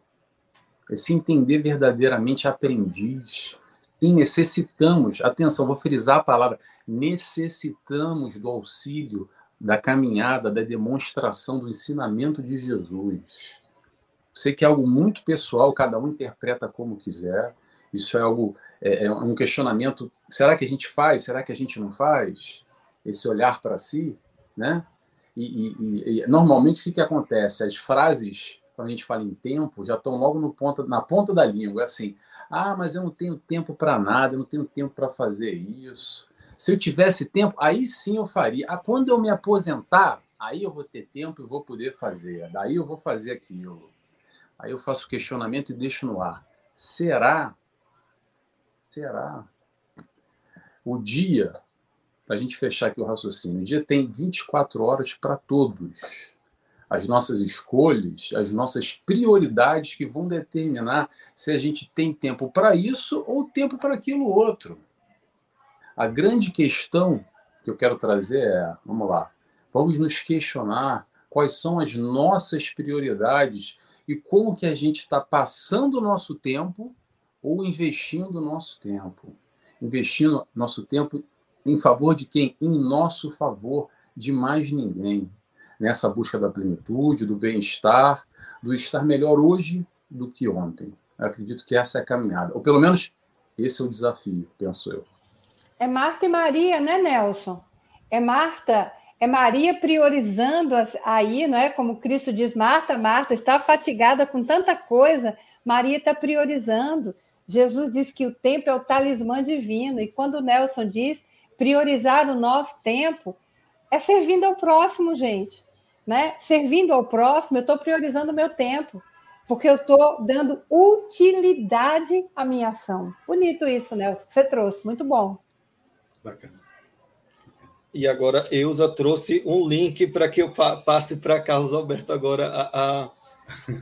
é se entender verdadeiramente aprendiz. Sim, necessitamos, atenção, vou frisar a palavra, necessitamos do auxílio, da caminhada, da demonstração do ensinamento de Jesus. Sei que é algo muito pessoal, cada um interpreta como quiser. Isso é algo, é, é um questionamento. Será que a gente faz? Será que a gente não faz? esse olhar para si, né? E, e, e, normalmente o que, que acontece? As frases, quando a gente fala em tempo, já estão logo no ponta, na ponta da língua, assim. Ah, mas eu não tenho tempo para nada, eu não tenho tempo para fazer isso. Se eu tivesse tempo, aí sim eu faria. Ah, quando eu me aposentar, aí eu vou ter tempo e vou poder fazer. Daí eu vou fazer aquilo. Aí eu faço o questionamento e deixo no ar. Será? Será? O dia, para a gente fechar aqui o raciocínio, o dia tem 24 horas para todos. As nossas escolhas, as nossas prioridades que vão determinar se a gente tem tempo para isso ou tempo para aquilo outro. A grande questão que eu quero trazer é, vamos lá, vamos nos questionar quais são as nossas prioridades e como que a gente está passando o nosso tempo ou investindo o nosso tempo. Investindo nosso tempo em favor de quem? Em nosso favor, de mais ninguém. Nessa busca da plenitude, do bem-estar, do estar melhor hoje do que ontem. Eu acredito que essa é a caminhada. Ou pelo menos esse é o desafio, penso eu. É Marta e Maria, né, Nelson? É Marta, é Maria priorizando aí, não é? Como Cristo diz, Marta, Marta, está fatigada com tanta coisa, Maria está priorizando. Jesus diz que o tempo é o talismã divino, e quando Nelson diz priorizar o nosso tempo, é servindo ao próximo, gente. Né? Servindo ao próximo, eu estou priorizando o meu tempo, porque eu estou dando utilidade à minha ação. Bonito isso, Nelson, que você trouxe, muito bom. Bacana. E agora, Eusa trouxe um link para que eu passe para Carlos Alberto agora a, a,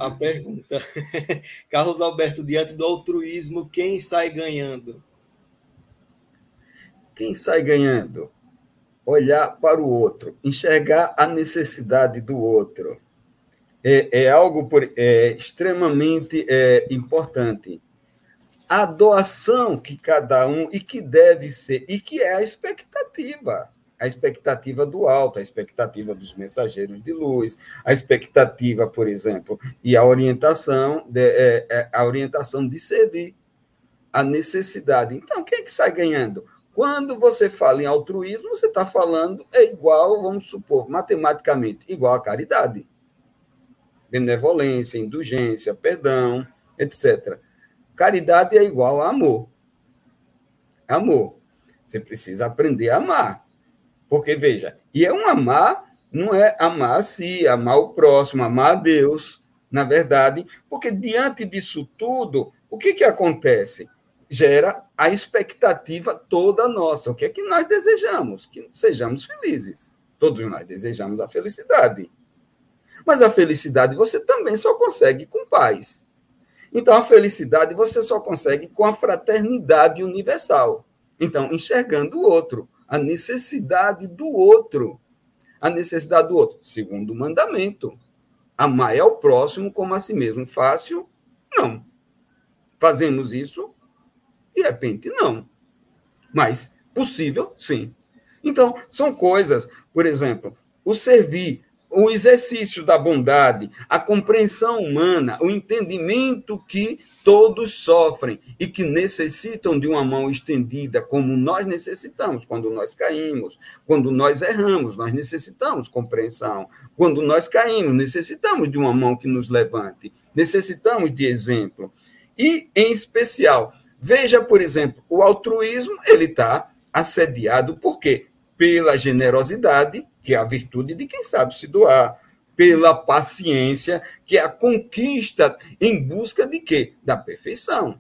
a [laughs] pergunta. [laughs] Carlos Alberto, diante do altruísmo, quem sai ganhando? Quem sai ganhando? Olhar para o outro, enxergar a necessidade do outro. É, é algo por, é, extremamente é, importante a doação que cada um e que deve ser, e que é a expectativa. A expectativa do alto, a expectativa dos mensageiros de luz, a expectativa, por exemplo, e a orientação de, é, é, a orientação de servir, a necessidade. Então, quem é que sai ganhando? Quando você fala em altruísmo, você está falando é igual, vamos supor, matematicamente, igual a caridade. Benevolência, indulgência, perdão, etc. Caridade é igual a amor. Amor. Você precisa aprender a amar. Porque, veja, e é um amar, não é amar a si, amar o próximo, amar a Deus, na verdade, porque diante disso tudo, o que, que acontece? Gera a expectativa toda nossa. O que é que nós desejamos? Que sejamos felizes. Todos nós desejamos a felicidade. Mas a felicidade você também só consegue com paz. Então, a felicidade você só consegue com a fraternidade universal. Então, enxergando o outro, a necessidade do outro. A necessidade do outro, segundo o mandamento. Amar ao próximo como a si mesmo. Fácil? Não. Fazemos isso? De repente, não. Mas possível, sim. Então, são coisas, por exemplo, o servir o exercício da bondade, a compreensão humana, o entendimento que todos sofrem e que necessitam de uma mão estendida, como nós necessitamos quando nós caímos, quando nós erramos, nós necessitamos compreensão. Quando nós caímos, necessitamos de uma mão que nos levante, necessitamos de exemplo. E, em especial, veja, por exemplo, o altruísmo, ele está assediado por quê? Pela generosidade que é a virtude de quem sabe se doar, pela paciência, que é a conquista em busca de quê? Da perfeição.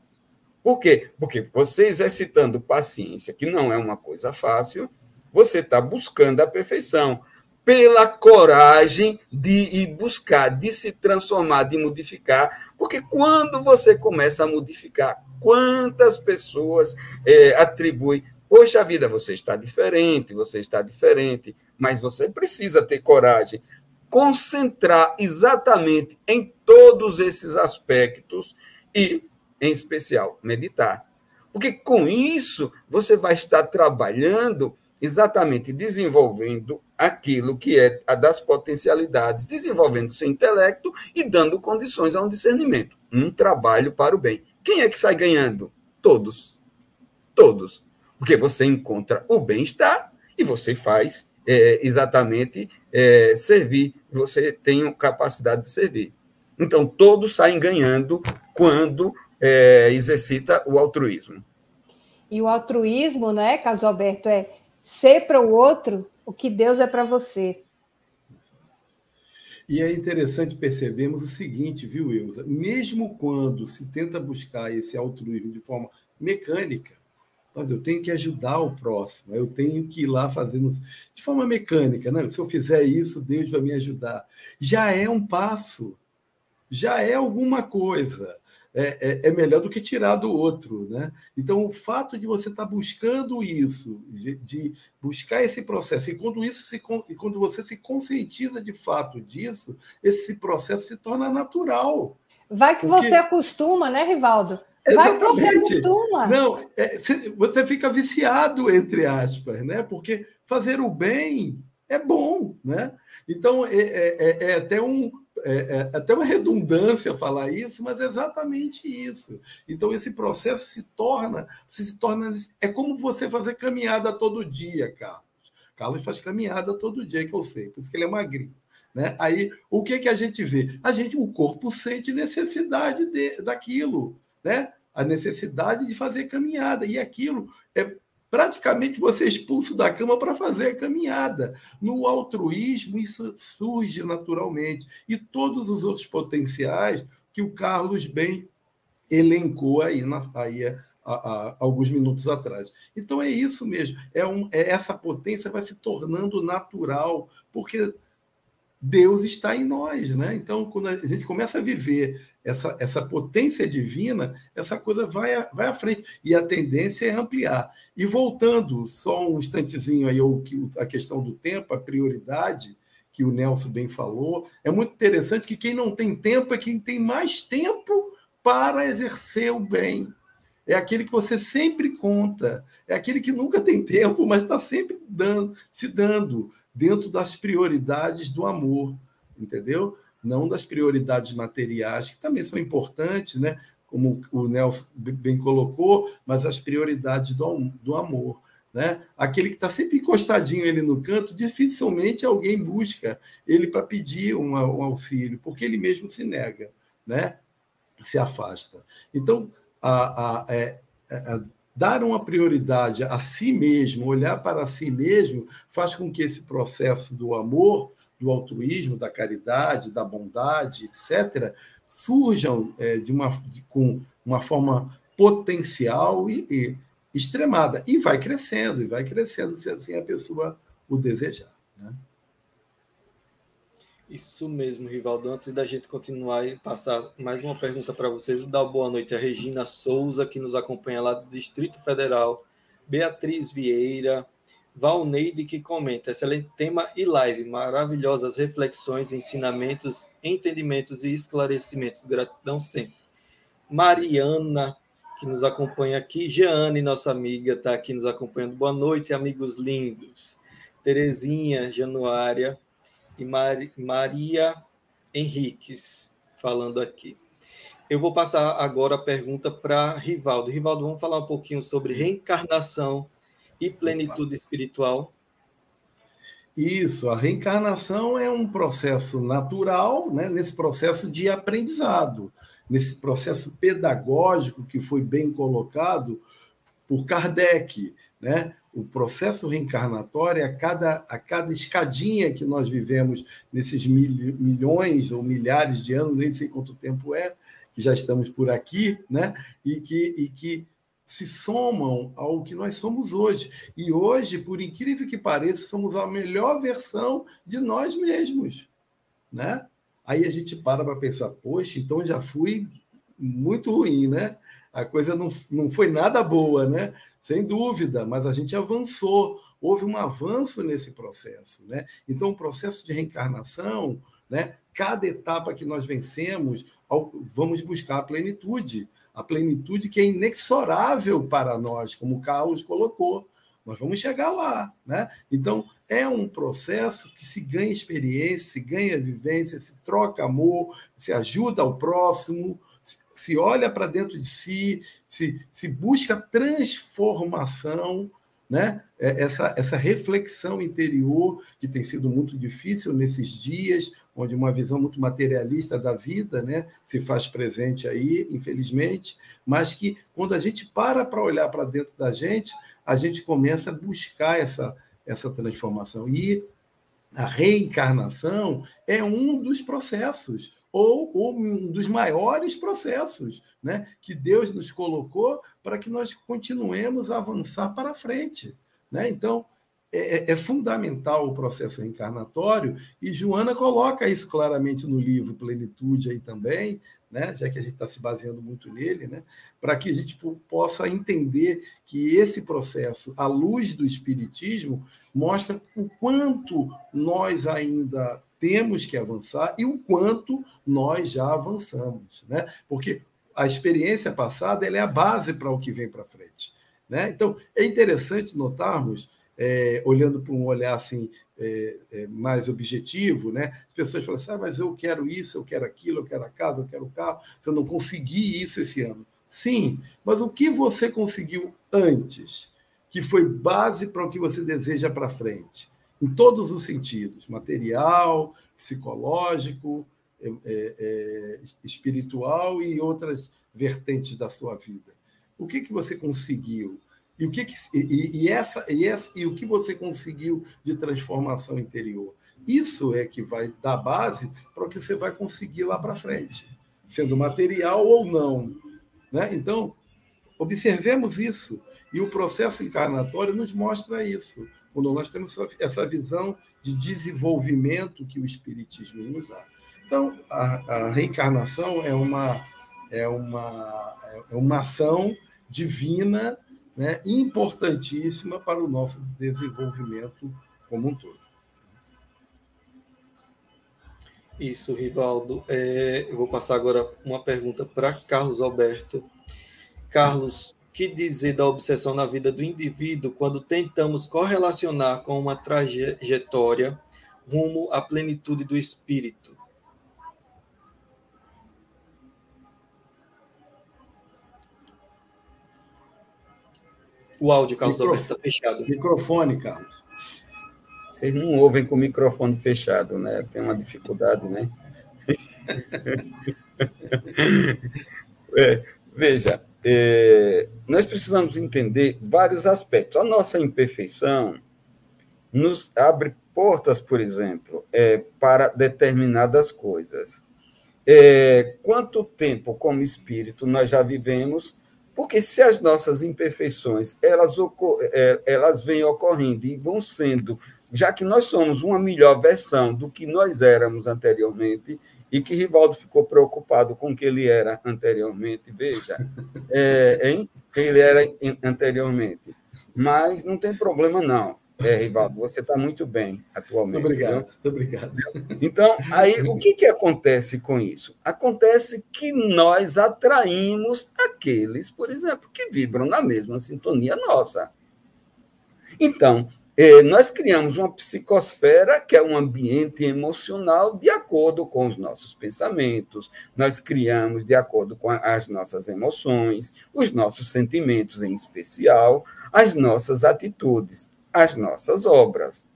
Por quê? Porque você exercitando paciência, que não é uma coisa fácil, você está buscando a perfeição. Pela coragem de ir buscar, de se transformar, de modificar. Porque quando você começa a modificar, quantas pessoas é, atribuem Poxa vida, você está diferente, você está diferente, mas você precisa ter coragem, concentrar exatamente em todos esses aspectos e, em especial, meditar. Porque com isso você vai estar trabalhando exatamente desenvolvendo aquilo que é a das potencialidades, desenvolvendo seu intelecto e dando condições a um discernimento, um trabalho para o bem. Quem é que sai ganhando? Todos. Todos porque você encontra o bem-estar e você faz é, exatamente é, servir, você tem capacidade de servir. Então, todos saem ganhando quando é, exercita o altruísmo. E o altruísmo, né, Carlos Alberto, é ser para o outro o que Deus é para você. E é interessante percebermos o seguinte, viu, Ilza? Mesmo quando se tenta buscar esse altruísmo de forma mecânica, mas eu tenho que ajudar o próximo, eu tenho que ir lá fazendo de forma mecânica, né? Se eu fizer isso, Deus vai me ajudar. Já é um passo já é alguma coisa. É, é, é, melhor do que tirar do outro. Né? Então, o fato de você estar tá buscando isso, de, de, buscar esse processo, e quando, isso se, e quando você se conscientiza de fato disso, esse processo se torna natural. Vai que porque... você acostuma, né, Rivaldo? Vai Exatamente. que você acostuma. Não, é, você fica viciado, entre aspas, né? porque fazer o bem é bom. Né? Então, é, é, é, é até um, é, é, até uma redundância falar isso, mas é exatamente isso. Então, esse processo se torna, se torna. É como você fazer caminhada todo dia, Carlos. Carlos faz caminhada todo dia, que eu sei, por isso que ele é magrinho. Né? Aí, o que, que a gente vê? A gente, o corpo sente necessidade de, daquilo, né? a necessidade de fazer caminhada. E aquilo é praticamente você é expulso da cama para fazer a caminhada. No altruísmo, isso surge naturalmente. E todos os outros potenciais que o Carlos bem elencou aí, na, aí a, a, alguns minutos atrás. Então é isso mesmo. É, um, é essa potência vai se tornando natural, porque Deus está em nós, né? Então, quando a gente começa a viver essa, essa potência divina, essa coisa vai, vai à frente. E a tendência é ampliar. E voltando só um instantezinho aí a questão do tempo, a prioridade, que o Nelson bem falou, é muito interessante que quem não tem tempo é quem tem mais tempo para exercer o bem. É aquele que você sempre conta, é aquele que nunca tem tempo, mas está sempre dando, se dando dentro das prioridades do amor, entendeu? Não das prioridades materiais, que também são importantes, né? como o Nelson bem colocou, mas as prioridades do, do amor. Né? Aquele que está sempre encostadinho ele no canto, dificilmente alguém busca ele para pedir um, um, auxílio, porque ele mesmo se nega, né? se afasta. Então, a, a, é, a, dar uma prioridade a si mesmo, olhar para si mesmo, faz com que esse processo do amor, do altruísmo, da caridade, da bondade, etc., surjam é, de uma, de, com uma forma potencial e, e, extremada. E vai crescendo, e vai crescendo, se assim a pessoa o desejar. Né? Isso mesmo, Rivaldo. Antes da gente continuar e passar mais uma pergunta para vocês, dar boa noite a Regina Souza, que nos acompanha lá do Distrito Federal, Beatriz Vieira, Valneide, que comenta, excelente tema e live, maravilhosas reflexões, ensinamentos, entendimentos e esclarecimentos. Gratidão sempre. Mariana, que nos acompanha aqui, Jeane, nossa amiga, está aqui nos acompanhando. Boa noite, amigos lindos. Terezinha, Januária, e Mar Maria Henriques falando aqui. Eu vou passar agora a pergunta para Rivaldo. Rivaldo, vamos falar um pouquinho sobre reencarnação e plenitude espiritual. Isso, a reencarnação é um processo natural, né, nesse processo de aprendizado, nesse processo pedagógico que foi bem colocado por Kardec, né? o processo reencarnatório, a cada, a cada escadinha que nós vivemos nesses mil, milhões ou milhares de anos, nem sei quanto tempo é, que já estamos por aqui, né? e, que, e que se somam ao que nós somos hoje. E hoje, por incrível que pareça, somos a melhor versão de nós mesmos. Né? Aí a gente para para pensar, poxa, então já fui muito ruim, né? A coisa não, não foi nada boa, né? Sem dúvida, mas a gente avançou, houve um avanço nesse processo. Né? Então, o processo de reencarnação, né? cada etapa que nós vencemos, vamos buscar a plenitude. A plenitude que é inexorável para nós, como o Carlos colocou. Nós vamos chegar lá. Né? Então, é um processo que se ganha experiência, se ganha vivência, se troca amor, se ajuda ao próximo, se olha para dentro de si, se, se busca transformação né? É, essa, essa reflexão interior que tem sido muito difícil nesses dias, onde uma visão muito materialista da vida né, se faz presente aí, infelizmente, mas que quando a gente para para olhar para dentro da gente, a gente começa a buscar essa, essa transformação. E a reencarnação é um dos processos, ou, um dos maiores processos né, que Deus nos colocou para que nós continuemos a avançar para frente. Né? Então, é, é, é, fundamental o processo reencarnatório, e Joana coloca isso claramente no livro Plenitude aí também, né? já que a gente está se baseando muito nele, né? para que a gente possa entender que esse processo, à luz do Espiritismo, mostra o quanto nós ainda temos que avançar e o quanto nós já avançamos. Né? Porque a experiência passada é a base para o que vem para frente. Né? Então, é interessante notarmos, é, olhando para um olhar assim, é, é, mais objetivo, né? as pessoas falam assim: ah, mas eu quero isso, eu quero aquilo, eu quero a casa, eu quero o carro, se eu não consegui isso esse ano. Sim, mas o que você conseguiu antes, que foi base para o que você deseja para frente, em todos os sentidos material, psicológico, é, é, é, espiritual e outras vertentes da sua vida. O que, que você conseguiu? E o que, que e, e, essa, e, essa, e o que você conseguiu de transformação interior? Isso é que vai dar base para o que você vai conseguir lá para frente, sendo material ou não. Né? Então, observemos isso. E o processo encarnatório nos mostra isso. Quando nós temos essa visão de desenvolvimento que o Espiritismo nos dá. Então, a, a reencarnação é uma, é, uma, é uma ação divina né, importantíssima para o nosso desenvolvimento como um todo. Isso, Rivaldo. É, eu vou passar agora uma pergunta para Carlos Alberto. Carlos, que dizer da obsessão na vida do indivíduo quando tentamos correlacionar com uma trajetória rumo à plenitude do espírito? O áudio, Carlos Alberto, está fechado. Microfone, Carlos. Vocês não ouvem com o microfone fechado, né? Tem uma dificuldade, né? [laughs] é, veja, é, nós precisamos entender vários aspectos. A nossa imperfeição nos abre portas, por exemplo, é, para determinadas coisas. É, quanto tempo, como espírito, nós já vivemos porque se as nossas imperfeições elas, é, elas vêm ocorrendo e vão sendo, já que nós somos uma melhor versão do que nós éramos anteriormente, e que Rivaldo ficou preocupado com o que ele era anteriormente, veja, [laughs] é, hein? que ele era anteriormente. Mas não tem problema, não. É, Rivaldo, você está muito bem atualmente. Muito obrigado, muito obrigado. Então, aí, o que, que acontece com isso? Acontece que nós atraímos aqueles, por exemplo, que vibram na mesma sintonia nossa. Então, nós criamos uma psicosfera, que é um ambiente emocional de acordo com os nossos pensamentos, nós criamos de acordo com as nossas emoções, os nossos sentimentos em especial, as nossas atitudes as nossas obras.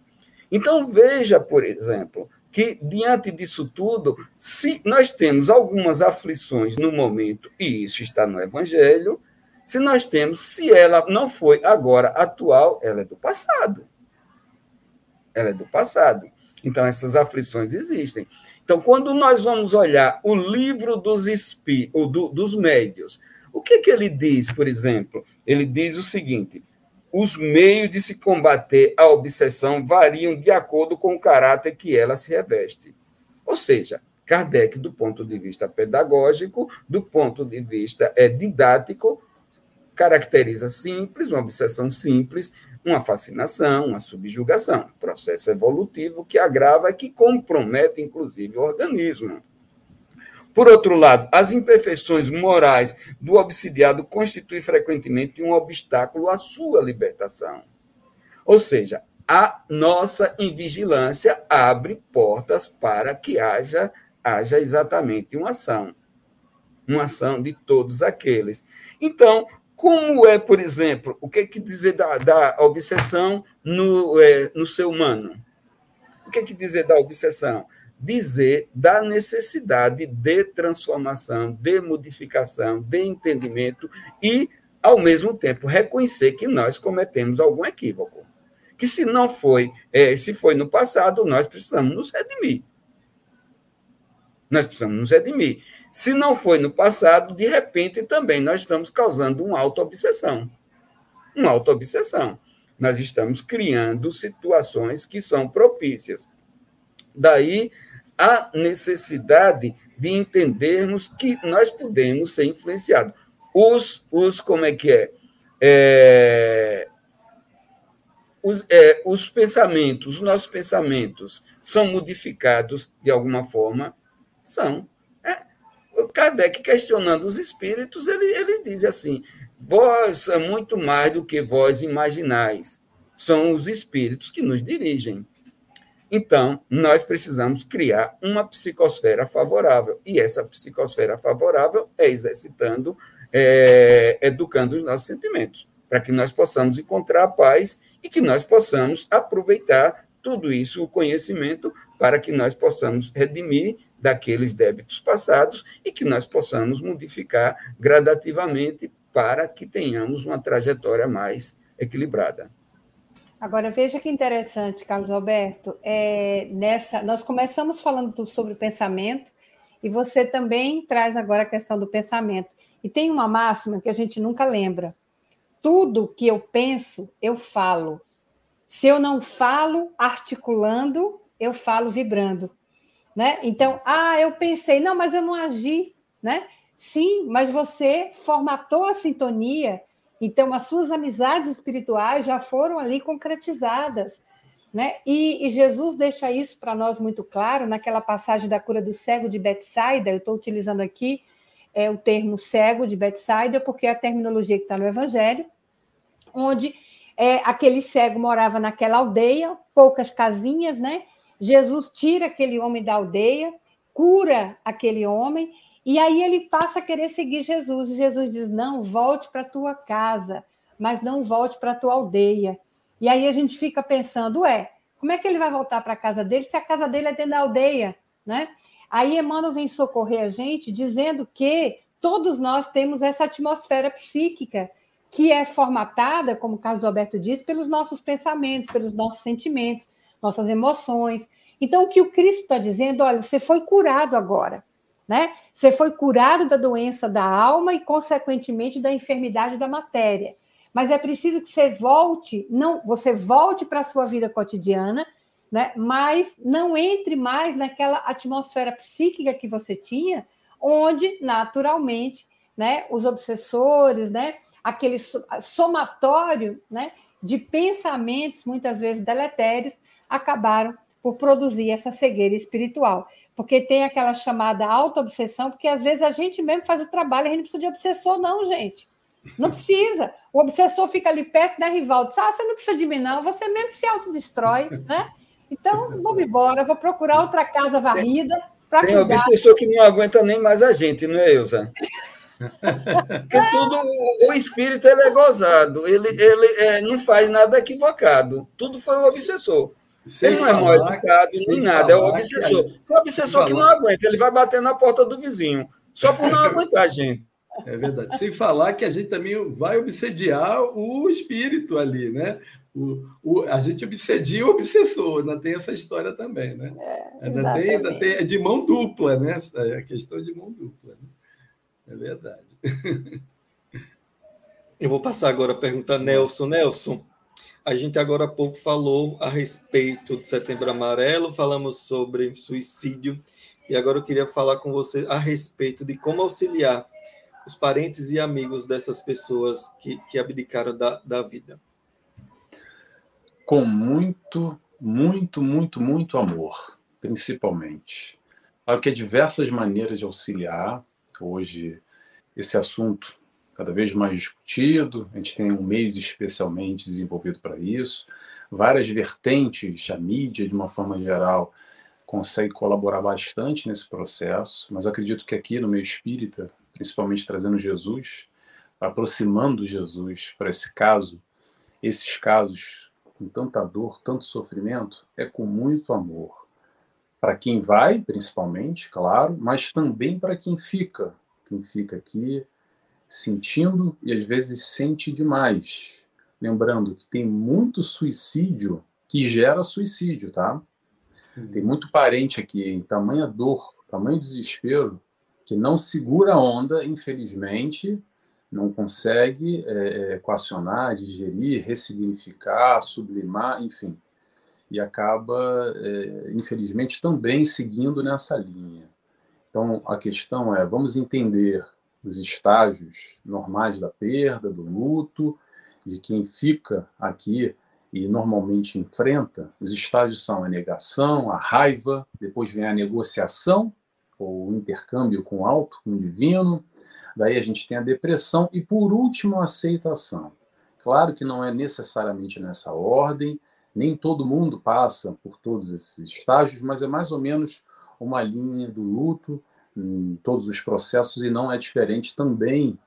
Então, veja, por exemplo, que diante disso tudo, se nós temos algumas aflições no momento, e isso está no Evangelho, se nós temos, se ela não foi agora atual, ela é do passado. Ela é do passado. Então, essas aflições existem. Então, quando nós vamos olhar o livro dos, espí do, dos médios, o que, que ele diz, por exemplo? Ele diz o seguinte: os meios de se combater a obsessão variam de acordo com o caráter que ela se reveste. Ou seja, Kardec, do ponto de vista pedagógico, do ponto de vista é, didático, caracteriza simples, uma obsessão simples, uma fascinação, uma subjugação, processo evolutivo que agrava e que compromete, inclusive, o organismo. Por outro lado, as imperfeições morais do obsidiado constituem frequentemente um obstáculo à sua libertação. Ou seja, a nossa invigilância abre portas para que haja, haja exatamente uma ação. Uma ação de todos aqueles. Então, Como é, por exemplo, o que, é que dizer da, da obsessão no, é, no ser humano? O que, é que dizer da obsessão? Dizer da necessidade de transformação, de modificação, de entendimento e, ao mesmo tempo, reconhecer que nós cometemos algum equívoco. Que se não foi, é, se foi no passado, nós precisamos nos redimir. Nós precisamos nos redimir. Se não foi no passado, de repente também nós estamos causando uma auto-obsessão. Uma auto-obsessão. Nós estamos criando situações que são propícias. Daí a necessidade de entendermos que nós podemos ser influenciados. Os, os como é que é? é os, é, os pensamentos, os nossos pensamentos são modificados de alguma forma? São. Kardec, questionando os espíritos, ele, ele diz assim: vós é muito mais do que vós imaginais. São os espíritos que nos dirigem. Então, nós precisamos criar uma psicosfera favorável. E essa psicosfera favorável é exercitando, é, educando os nossos sentimentos, para que nós possamos encontrar a paz e que nós possamos aproveitar tudo isso, o conhecimento, para que nós possamos redimir daqueles débitos passados e que nós possamos modificar gradativamente para que tenhamos uma trajetória mais equilibrada. Agora veja que interessante, Carlos Alberto. É, nessa, nós começamos falando sobre pensamento e você também traz agora a questão do pensamento. E tem uma máxima que a gente nunca lembra: tudo que eu penso, eu falo. Se eu não falo articulando, eu falo vibrando né? Então, ah, eu pensei, não, mas eu não agi, né? Sim, mas você formatou a sintonia, então as suas amizades espirituais já foram ali concretizadas, né? E, e Jesus deixa isso para nós muito claro naquela passagem da cura do cego de Betsaida. Eu estou utilizando aqui é, o termo cego de Betsaida porque é a terminologia que está no Evangelho, onde é, aquele cego morava naquela aldeia, poucas casinhas, né? Jesus tira aquele homem da aldeia, cura aquele homem, e aí ele passa a querer seguir Jesus. E Jesus diz: Não, volte para a tua casa, mas não volte para a tua aldeia. E aí a gente fica pensando: Ué, como é que ele vai voltar para a casa dele se a casa dele é dentro da aldeia? Né? Aí Emmanuel vem socorrer a gente dizendo que todos nós temos essa atmosfera psíquica que é formatada, como Carlos Alberto disse, pelos nossos pensamentos, pelos nossos sentimentos nossas emoções. Então, o que o Cristo está dizendo, olha, você foi curado agora, né? Você foi curado da doença da alma e, consequentemente, da enfermidade da matéria. Mas é preciso que você volte, não, você volte para a sua vida cotidiana, né? Mas não entre mais naquela atmosfera psíquica que você tinha, onde naturalmente, né, os obsessores, né, aquele somatório, né, de pensamentos muitas vezes deletérios acabaram por produzir essa cegueira espiritual. Porque tem aquela chamada auto-obsessão, porque às vezes a gente mesmo faz o trabalho, a gente não precisa de obsessor, não, gente. Não precisa. O obsessor fica ali perto, né, Rivaldo? Ah, você não precisa de mim, não. Você mesmo se autodestrói, né? Então, vamos embora, vou procurar outra casa varrida para Tem cuidar. obsessor que não aguenta nem mais a gente, não é, Elza? [laughs] Porque tudo, o espírito ele é gozado, ele, ele é, não faz nada equivocado. Tudo foi o obsessor. Sem ele não é mal educado, nem nada, é o obsessor. Que, o obsessor que não aguenta, ele vai bater na porta do vizinho, só por não [laughs] aguentar, gente. É verdade. Sem falar que a gente também vai obsediar o espírito ali, né? O, o, a gente obsedia o obsessor, ainda tem essa história também, né? É, ainda, tem, ainda tem é de mão dupla, né? É a questão de mão dupla. Né? É verdade. [laughs] Eu vou passar agora a pergunta Nelson. Nelson, a gente agora há pouco falou a respeito do Setembro Amarelo, falamos sobre suicídio, e agora eu queria falar com você a respeito de como auxiliar os parentes e amigos dessas pessoas que, que abdicaram da, da vida. Com muito, muito, muito, muito amor, principalmente. Claro que há diversas maneiras de auxiliar. Hoje, esse assunto cada vez mais discutido. A gente tem um mês especialmente desenvolvido para isso. Várias vertentes, a mídia, de uma forma geral, consegue colaborar bastante nesse processo, mas acredito que aqui no meio espírita, principalmente trazendo Jesus, aproximando Jesus para esse caso, esses casos com tanta dor, tanto sofrimento, é com muito amor. Para quem vai, principalmente, claro, mas também para quem fica. Quem fica aqui sentindo e às vezes sente demais. Lembrando que tem muito suicídio que gera suicídio, tá? Sim. Tem muito parente aqui em tamanha dor, tamanho desespero, que não segura a onda, infelizmente, não consegue é, equacionar, digerir, ressignificar, sublimar, enfim. E acaba, é, infelizmente, também seguindo nessa linha. Então, a questão é: vamos entender os estágios normais da perda, do luto, de quem fica aqui e normalmente enfrenta. Os estágios são a negação, a raiva, depois vem a negociação, ou intercâmbio com o alto, com o divino, daí a gente tem a depressão e, por último, a aceitação. Claro que não é necessariamente nessa ordem, nem todo mundo passa por todos esses estágios, mas é mais ou menos uma linha do luto em todos os processos e não é diferente também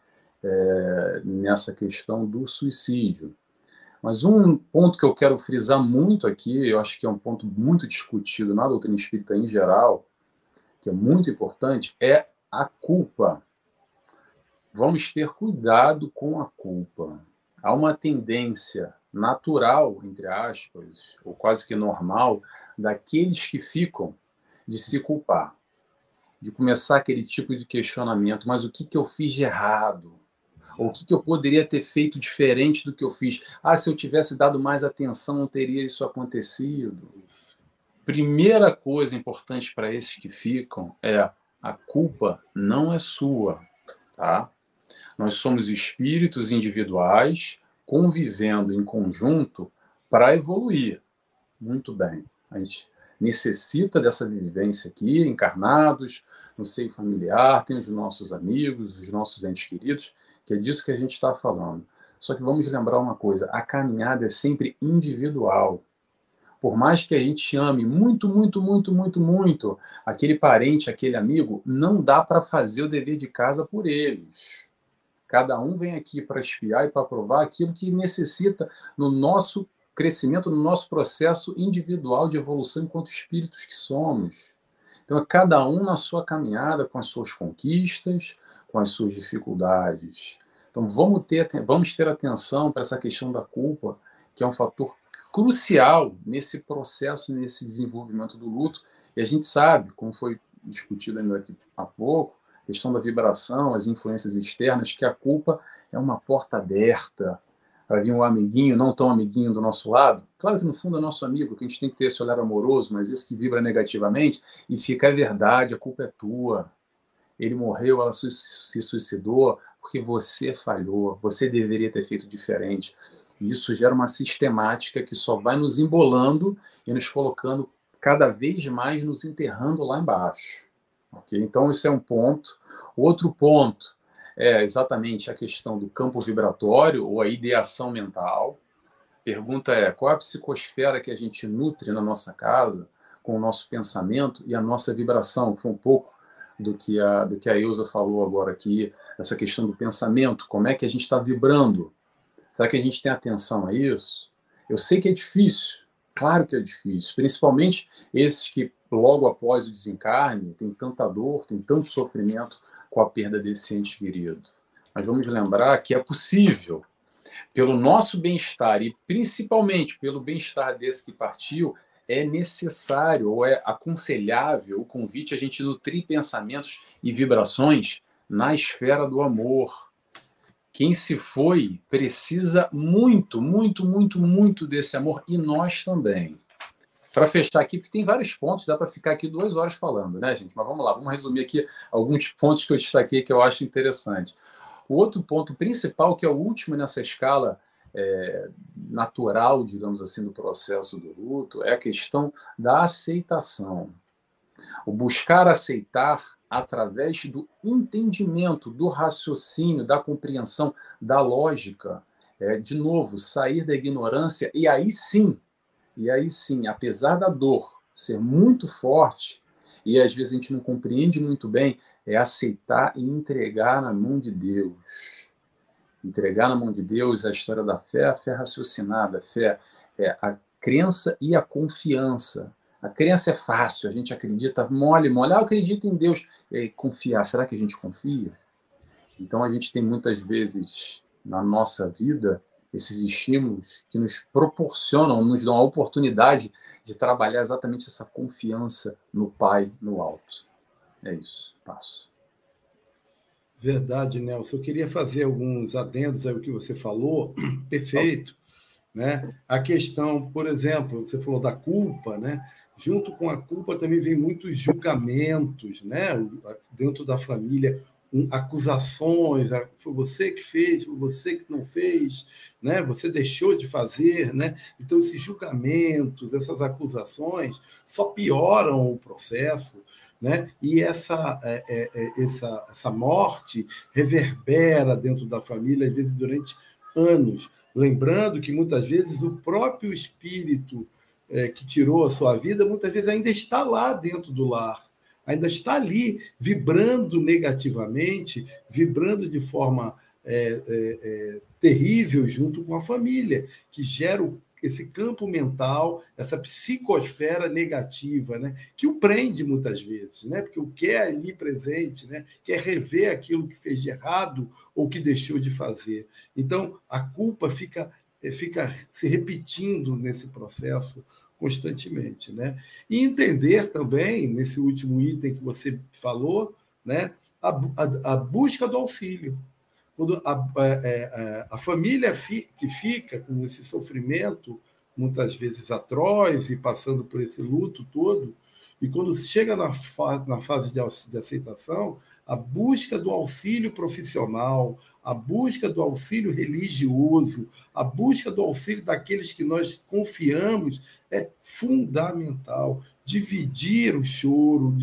é, nessa questão do suicídio. Mas um ponto que eu quero frisar muito aqui, eu acho que é um ponto muito discutido na doutrina espírita em geral, que é muito importante, é a culpa. Vamos ter cuidado com a culpa. Há uma tendência natural, entre aspas, ou quase que normal, daqueles que ficam de se culpar, de começar aquele tipo de questionamento: mas o que, que eu fiz de errado? Ou o que, que eu poderia ter feito diferente do que eu fiz? Ah, se eu tivesse dado mais atenção, não teria isso acontecido. Primeira coisa importante para esses que ficam é a culpa não é sua, tá? Nós somos espíritos individuais convivendo em conjunto para evoluir. Muito bem. A gente necessita dessa vivência aqui, encarnados, no seio familiar, tem os nossos amigos, os nossos entes queridos, que é disso que a gente está falando. Só que vamos lembrar uma coisa: a caminhada é sempre individual. Por mais que a gente ame muito, muito, muito, muito, muito aquele parente, aquele amigo, não dá para fazer o dever de casa por eles. Cada um vem aqui para espiar e para provar aquilo que necessita no nosso crescimento, no nosso processo individual de evolução enquanto espíritos que somos. Então, é cada um na sua caminhada, com as suas conquistas, com as suas dificuldades. Então, vamos ter, vamos ter atenção para essa questão da culpa, que é um fator crucial nesse processo, nesse desenvolvimento do luto. E a gente sabe, como foi discutido ainda aqui há pouco, a questão da vibração, as influências externas, que a culpa é uma porta aberta para vir um amiguinho, não tão amiguinho do nosso lado. Claro que no fundo é nosso amigo, que a gente tem que ter esse olhar amoroso, mas esse que vibra negativamente e fica a verdade, a culpa é tua ele morreu, ela se suicidou porque você falhou, você deveria ter feito diferente. E isso gera uma sistemática que só vai nos embolando e nos colocando cada vez mais nos enterrando lá embaixo. Okay? Então, esse é um ponto. Outro ponto é exatamente a questão do campo vibratório ou a ideação mental. Pergunta é: qual é a psicosfera que a gente nutre na nossa casa com o nosso pensamento e a nossa vibração? Foi um pouco do que a, do que a Ilza falou agora aqui, essa questão do pensamento, como é que a gente está vibrando. Será que a gente tem atenção a isso? Eu sei que é difícil, claro que é difícil, principalmente esses que logo após o desencarne tem tanta dor, tem tanto sofrimento com a perda desse ente querido. Mas vamos lembrar que é possível, pelo nosso bem-estar e principalmente pelo bem-estar desse que partiu, é necessário ou é aconselhável o convite a gente nutrir pensamentos e vibrações na esfera do amor. Quem se foi precisa muito, muito, muito, muito desse amor e nós também. Para fechar aqui, porque tem vários pontos, dá para ficar aqui duas horas falando, né, gente? Mas vamos lá, vamos resumir aqui alguns pontos que eu destaquei que eu acho interessante. O outro ponto principal, que é o último nessa escala é, natural, digamos assim, do processo do luto é a questão da aceitação. O buscar aceitar através do entendimento, do raciocínio, da compreensão, da lógica. É, de novo, sair da ignorância e aí sim, e aí sim, apesar da dor ser muito forte e às vezes a gente não compreende muito bem, é aceitar e entregar na mão de Deus Entregar na mão de Deus a história da fé, a fé raciocinada, a fé é a crença e a confiança. A crença é fácil, a gente acredita mole, mole. Ah, em Deus. E confiar, será que a gente confia? Então, a gente tem muitas vezes na nossa vida esses estímulos que nos proporcionam, nos dão a oportunidade de trabalhar exatamente essa confiança no Pai no alto. É isso, passo. Verdade, Nelson. Eu queria fazer alguns adendos ao que você falou. [clears throat] Perfeito. Né? A questão, por exemplo, você falou da culpa, né? Junto com a culpa também vem muitos julgamentos, né? Dentro da família, acusações, ah, foi você que fez, foi você que não fez, né? Você deixou de fazer, né? Então esses julgamentos, essas acusações só pioram o processo, né? E essa, é, é, é, essa, essa morte reverbera dentro da família, às vezes durante anos. Lembrando que muitas vezes o próprio espírito é, que tirou a sua vida, muitas vezes ainda está lá dentro do lar, ainda está ali vibrando negativamente, vibrando de forma é, é, é terrível junto com a família, que gera esse campo mental, essa psicosfera negativa, né? que o prende muitas vezes, né? porque o que é ali presente, né? quer rever aquilo que fez de errado ou que deixou de fazer. Então, a culpa fica, eh, fica se repetindo nesse processo constantemente. Né? E entender também, nesse último item que você falou, né? a, a, a busca do auxílio quando a, a, é, é, a família fi, que fica com esse sofrimento, muitas vezes atroz, e passando por esse luto todo, e quando chega na, fa, na fase de, de aceitação, a busca do auxílio profissional, a busca do auxílio religioso, a busca do auxílio daqueles que nós confiamos é fundamental. Dividir o choro,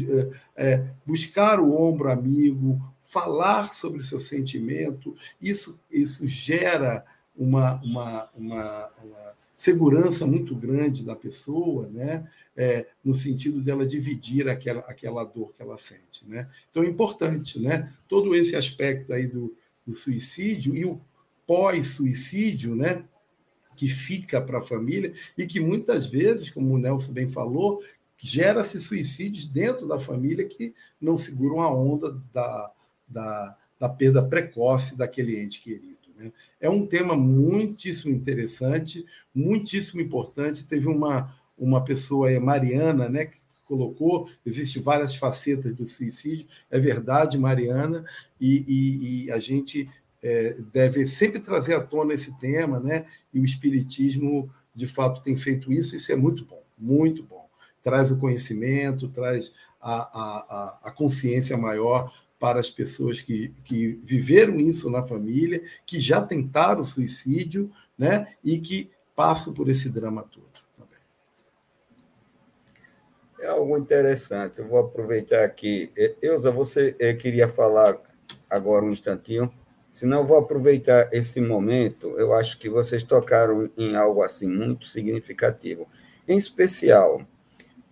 é, é, buscar o ombro amigo, falar sobre o seu sentimento, isso, isso gera uma, uma, uma, uma segurança muito grande da pessoa, né? É, no sentido dela dividir aquela, aquela dor que ela sente. Né? Então é importante, né? todo esse aspecto aí do, do suicídio e o pós-suicídio, né? que fica para a família e que muitas vezes, como o Nelson bem falou, gera-se suicídios dentro da família que não seguram a onda da, da, da perda precoce daquele ente querido. Né? É um tema muitíssimo interessante, muitíssimo importante. Teve uma, uma pessoa Mariana, né, que colocou, existem várias facetas do suicídio, é verdade, Mariana, e, e, e a gente é, deve sempre trazer à tona esse tema, né? e o Espiritismo, de fato, tem feito isso, isso é muito bom, muito bom. Traz o conhecimento, traz a, a, a consciência maior para as pessoas que, que viveram isso na família, que já tentaram suicídio né, e que passam por esse drama todo. Também. É algo interessante. Eu vou aproveitar aqui. Eusa, você eh, queria falar agora um instantinho? Senão, eu vou aproveitar esse momento. Eu acho que vocês tocaram em algo assim muito significativo. Em especial,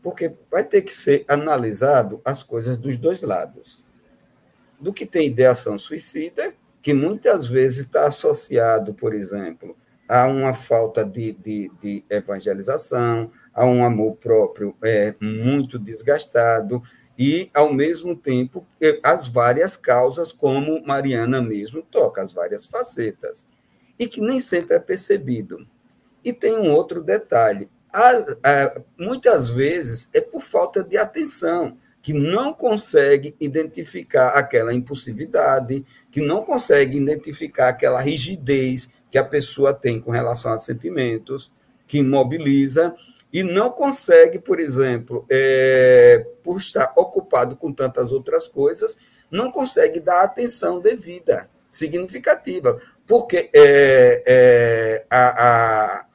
porque vai ter que ser analisado as coisas dos dois lados do que tem ideação suicida, que muitas vezes está associado, por exemplo, a uma falta de, de, de evangelização, a um amor próprio é, muito desgastado, e, ao mesmo tempo, as várias causas, como Mariana mesmo toca, as várias facetas, e que nem sempre é percebido. E tem um outro detalhe: as, muitas vezes é por falta de atenção que não consegue identificar aquela impulsividade, que não consegue identificar aquela rigidez que a pessoa tem com relação a sentimentos, que imobiliza, e não consegue, por exemplo, é, por estar ocupado com tantas outras coisas, não consegue dar atenção devida, significativa, porque é, é, a, a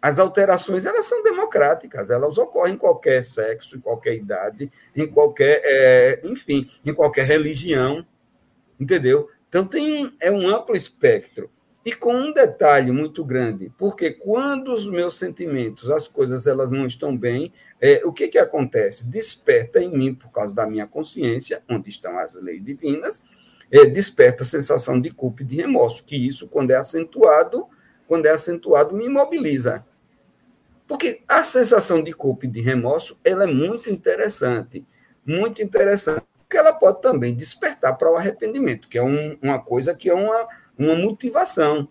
as alterações elas são democráticas, elas ocorrem em qualquer sexo, em qualquer idade, em qualquer, enfim, em qualquer religião, entendeu? Então tem é um amplo espectro e com um detalhe muito grande, porque quando os meus sentimentos, as coisas elas não estão bem, é, o que que acontece? Desperta em mim por causa da minha consciência, onde estão as leis divinas, é, desperta a sensação de culpa e de remorso, que isso, quando é acentuado, quando é acentuado, me imobiliza. Porque a sensação de culpa e de remorso, ela é muito interessante, muito interessante, porque ela pode também despertar para o arrependimento, que é um, uma coisa que é uma, uma motivação,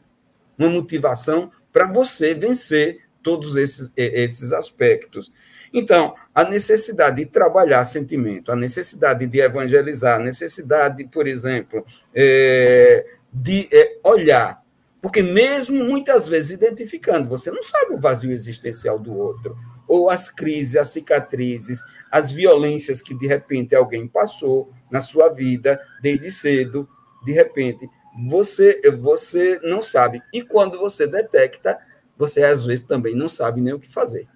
uma motivação para você vencer todos esses, esses aspectos. Então, a necessidade de trabalhar sentimento, a necessidade de evangelizar, a necessidade, por exemplo, é, de é, olhar. Porque, mesmo muitas vezes identificando, você não sabe o vazio existencial do outro, ou as crises, as cicatrizes, as violências que de repente alguém passou na sua vida desde cedo, de repente, você, você não sabe. E quando você detecta, você às vezes também não sabe nem o que fazer.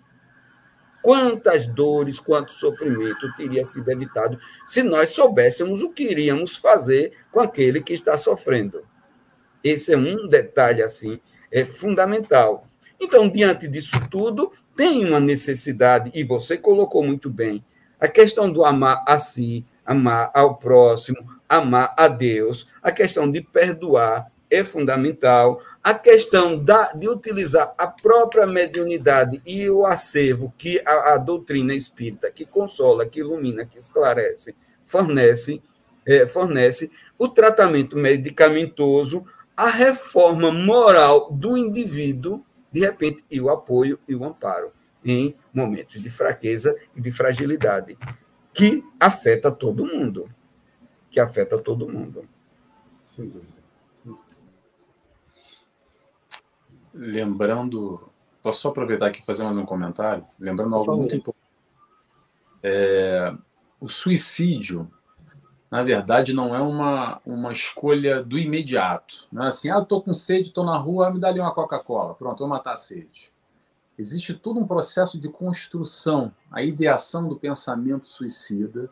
Quantas dores, quanto sofrimento teria sido evitado se nós soubéssemos o que iríamos fazer com aquele que está sofrendo. Esse é um detalhe assim, é fundamental. Então, diante disso tudo, tem uma necessidade, e você colocou muito bem, a questão do amar a si, amar ao próximo, amar a Deus, a questão de perdoar é fundamental, a questão da, de utilizar a própria mediunidade e o acervo que a, a doutrina espírita, que consola, que ilumina, que esclarece, fornece, é, fornece o tratamento medicamentoso, a reforma moral do indivíduo, de repente, e o apoio e o amparo em momentos de fraqueza e de fragilidade, que afeta todo mundo. Que afeta todo mundo. Sem dúvida. lembrando, posso só aproveitar aqui e fazer mais um comentário? Lembrando algo muito importante. É, o suicídio, na verdade, não é uma, uma escolha do imediato. Não é assim, ah, estou com sede, estou na rua, me dá ali uma Coca-Cola, pronto, vou matar a sede. Existe todo um processo de construção, a ideação do pensamento suicida.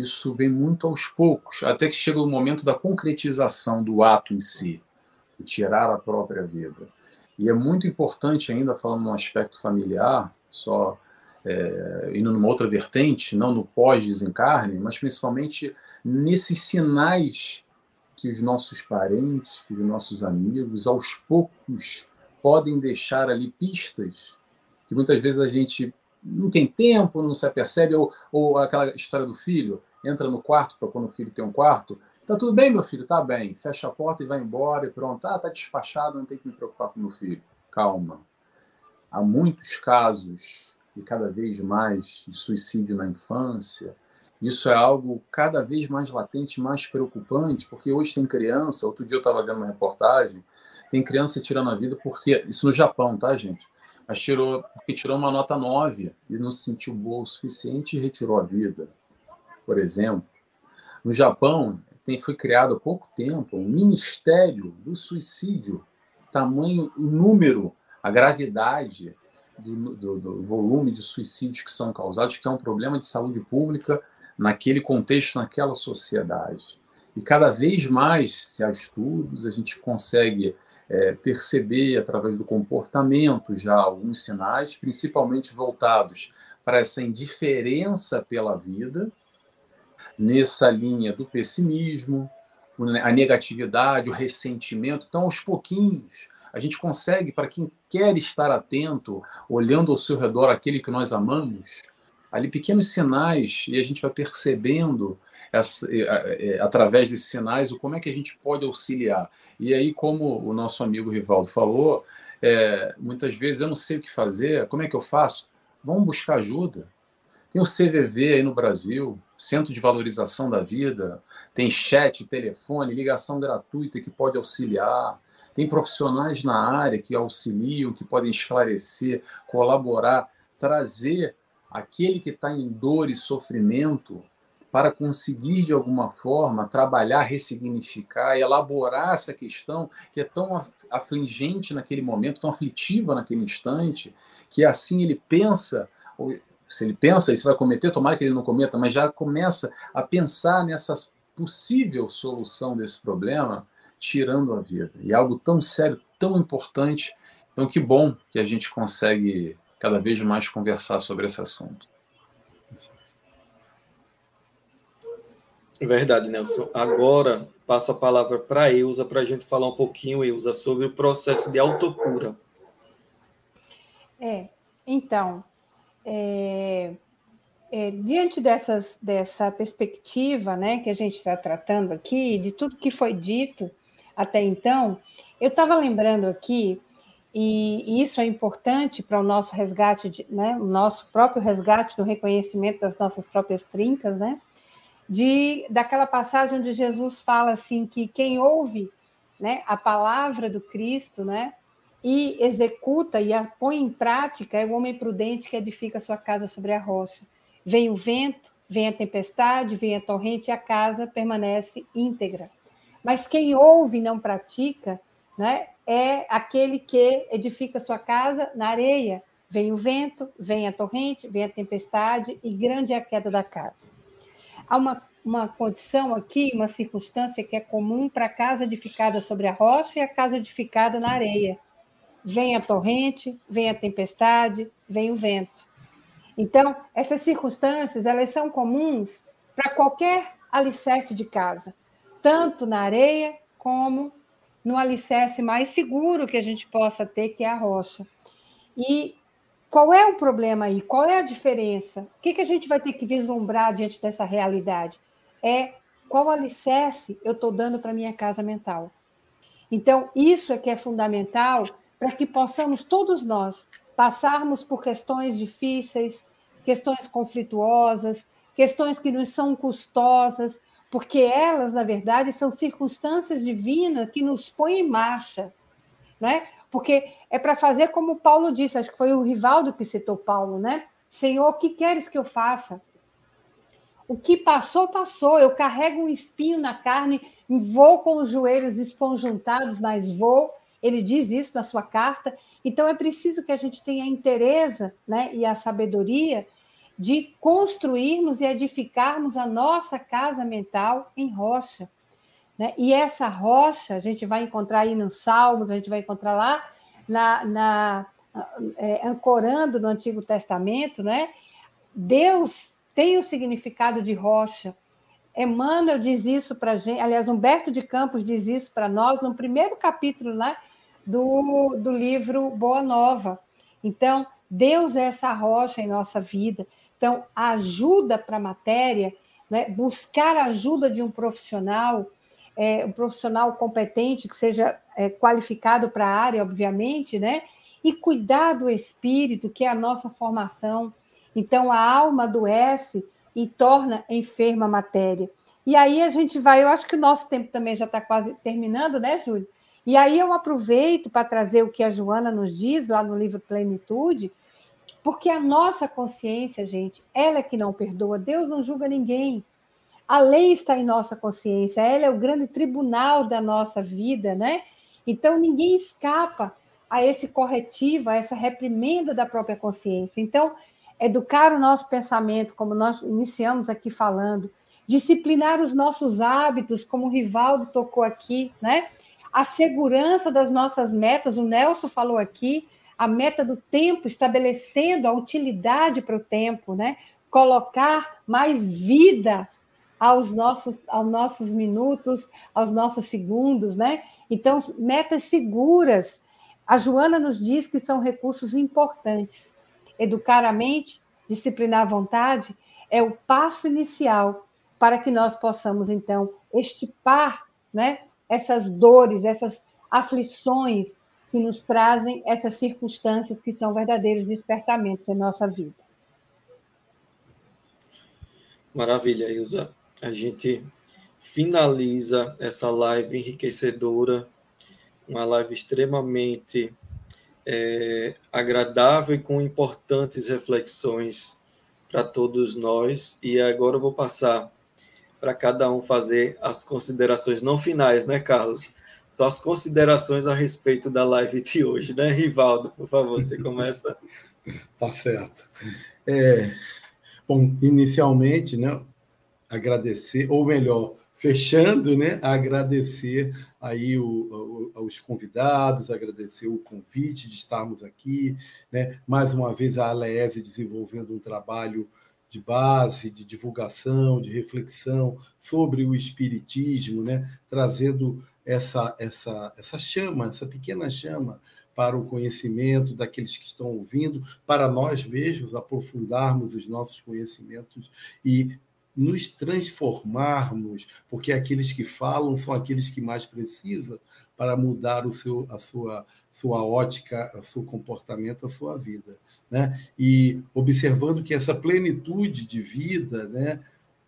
Isso vem muito aos poucos, até que chega o momento da concretização do ato em si, de tirar a própria vida. E é muito importante ainda, falando no aspecto familiar, só é, indo numa outra vertente, não no pós-desencarne, mas principalmente nesses sinais que os nossos parentes, que os nossos amigos, aos poucos, podem deixar ali pistas que muitas vezes a gente não tem tempo, não se apercebe, ou, ou aquela história do filho, entra no quarto para quando o filho tem um quarto, Tá tudo bem, meu filho? Tá bem. Fecha a porta e vai embora e pronto. Ah, tá despachado, não tem que me preocupar com meu filho. Calma. Há muitos casos, e cada vez mais, de suicídio na infância. Isso é algo cada vez mais latente, mais preocupante, porque hoje tem criança, outro dia eu estava vendo uma reportagem, tem criança tirando a vida porque, isso no Japão, tá, gente? Mas tirou, porque tirou uma nota 9 e não se sentiu boa o suficiente e retirou a vida, por exemplo. No Japão, tem, foi criado há pouco tempo um Ministério do Suicídio, tamanho, o número, a gravidade do, do, do, volume de suicídios que são causados, que é um problema de saúde pública naquele contexto, naquela sociedade. E cada vez mais, se há estudos, a gente consegue é, perceber através do comportamento já alguns sinais, principalmente voltados para essa indiferença pela vida, nessa linha do pessimismo, a negatividade, o ressentimento. Então, aos pouquinhos, a gente consegue, para quem quer estar atento, olhando ao seu redor aquele que nós amamos, ali pequenos sinais, e a gente vai percebendo essa, através desses sinais o como é que a gente pode auxiliar. E aí, como o nosso amigo Rivaldo falou, é, muitas vezes eu não sei o que fazer, como é que eu faço? Vamos buscar ajuda. Tem o CVV aí no Brasil, Centro de Valorização da Vida, tem chat, telefone, ligação gratuita que pode auxiliar, tem profissionais na área que auxiliam, que podem esclarecer, colaborar, trazer aquele que está em dor e sofrimento para conseguir, de alguma forma, trabalhar, ressignificar, elaborar essa questão que é tão afligente naquele momento, tão aflitiva naquele instante, que assim ele pensa se ele pensa isso vai cometer, tomara que ele não cometa, mas já começa a pensar nessa possível solução desse problema, tirando a vida. E é algo tão sério, tão importante. Então, que bom que a gente consegue cada vez mais conversar sobre esse assunto. Verdade, Nelson. Agora passo a palavra para a Eusa para a gente falar um pouquinho, Eusa, sobre o processo de autocura. É, então, é, é, diante dessas, dessa perspectiva né, que a gente está tratando aqui, de tudo que foi dito até então, eu estava lembrando aqui, e, e, isso é importante para o nosso resgate, de, né, o nosso próprio resgate do reconhecimento das nossas próprias trincas, né? de daquela passagem onde Jesus fala assim que quem ouve né, a palavra do Cristo, né, e executa e a põe em prática é o homem prudente que edifica sua casa sobre a rocha. Vem o vento, vem a tempestade, vem a torrente e a casa permanece íntegra. Mas quem ouve e não pratica, né, é aquele que edifica sua casa na areia. Vem o vento, vem a torrente, vem a tempestade e grande é a queda da casa. Há uma, uma condição aqui, uma circunstância que é comum para a casa edificada sobre a rocha e a casa edificada na areia. Vem a torrente, vem a tempestade, vem o vento. Então, essas circunstâncias, elas são comuns para qualquer alicerce de casa, tanto na areia como no alicerce mais seguro que a gente possa ter, que é a rocha. E qual é o problema aí? Qual é a diferença? O que, que a gente vai ter que vislumbrar diante dessa realidade? É qual alicerce eu estou dando para minha casa mental. Então, isso é que é fundamental para que possamos, todos nós, passarmos por questões difíceis, questões conflituosas, questões que nos são custosas, porque elas, na verdade, são circunstâncias divinas que nos põem em marcha. Né? Porque é para fazer como Paulo disse, acho que foi o Rivaldo que citou Paulo, né? Senhor, o que queres que eu faça? O que passou, passou. Eu carrego um espinho na carne, vou com os joelhos desconjuntados, mas vou. Ele diz isso na sua carta. Então é preciso que a gente tenha a interesa né, e a sabedoria de construirmos e edificarmos a nossa casa mental em rocha. Né? E essa rocha, a gente vai encontrar aí nos Salmos, a gente vai encontrar lá na, na é, ancorando no Antigo Testamento, né? Deus tem o significado de rocha. Emmanuel diz isso para a gente, aliás, Humberto de Campos diz isso para nós no primeiro capítulo né, do, do livro Boa Nova. Então, Deus é essa rocha em nossa vida. Então, ajuda para a matéria, né, buscar a ajuda de um profissional, é, um profissional competente, que seja é, qualificado para a área, obviamente, né? E cuidar do espírito, que é a nossa formação. Então, a alma adoece e torna enferma a matéria. E aí a gente vai, eu acho que o nosso tempo também já está quase terminando, né, Júlio? E aí eu aproveito para trazer o que a Joana nos diz lá no livro Plenitude, porque a nossa consciência, gente, ela é que não perdoa. Deus não julga ninguém. A lei está em nossa consciência, ela é o grande tribunal da nossa vida, né? Então ninguém escapa a esse corretivo, a essa reprimenda da própria consciência. Então, educar o nosso pensamento, como nós iniciamos aqui falando, disciplinar os nossos hábitos, como o Rivaldo tocou aqui, né? A segurança das nossas metas, o Nelson falou aqui, a meta do tempo, estabelecendo a utilidade para o tempo, né? Colocar mais vida aos nossos, aos nossos minutos, aos nossos segundos, né? Então, metas seguras. A Joana nos diz que são recursos importantes. Educar a mente, disciplinar a vontade, é o passo inicial para que nós possamos, então, estipar né, essas dores, essas aflições que nos trazem essas circunstâncias que são verdadeiros despertamentos em nossa vida. Maravilha, Ilza a gente finaliza essa live enriquecedora, uma live extremamente é, agradável e com importantes reflexões para todos nós. E agora eu vou passar para cada um fazer as considerações não finais, né, Carlos? Só as considerações a respeito da live de hoje, né, Rivaldo? Por favor, você começa. [laughs] tá certo. É, bom, inicialmente, né, agradecer, ou melhor, fechando, né, agradecer aí o, o, os convidados, agradecer o convite de estarmos aqui, né, mais uma vez a Alese desenvolvendo um trabalho de base, de divulgação, de reflexão sobre o Espiritismo, né? trazendo essa, essa, essa chama, essa pequena chama para o conhecimento daqueles que estão ouvindo, para nós mesmos aprofundarmos os nossos conhecimentos e nos transformarmos, porque aqueles que falam são aqueles que mais precisam para mudar o seu, a sua, sua ótica, o seu comportamento, a sua vida. Né? E observando que essa plenitude de vida, né,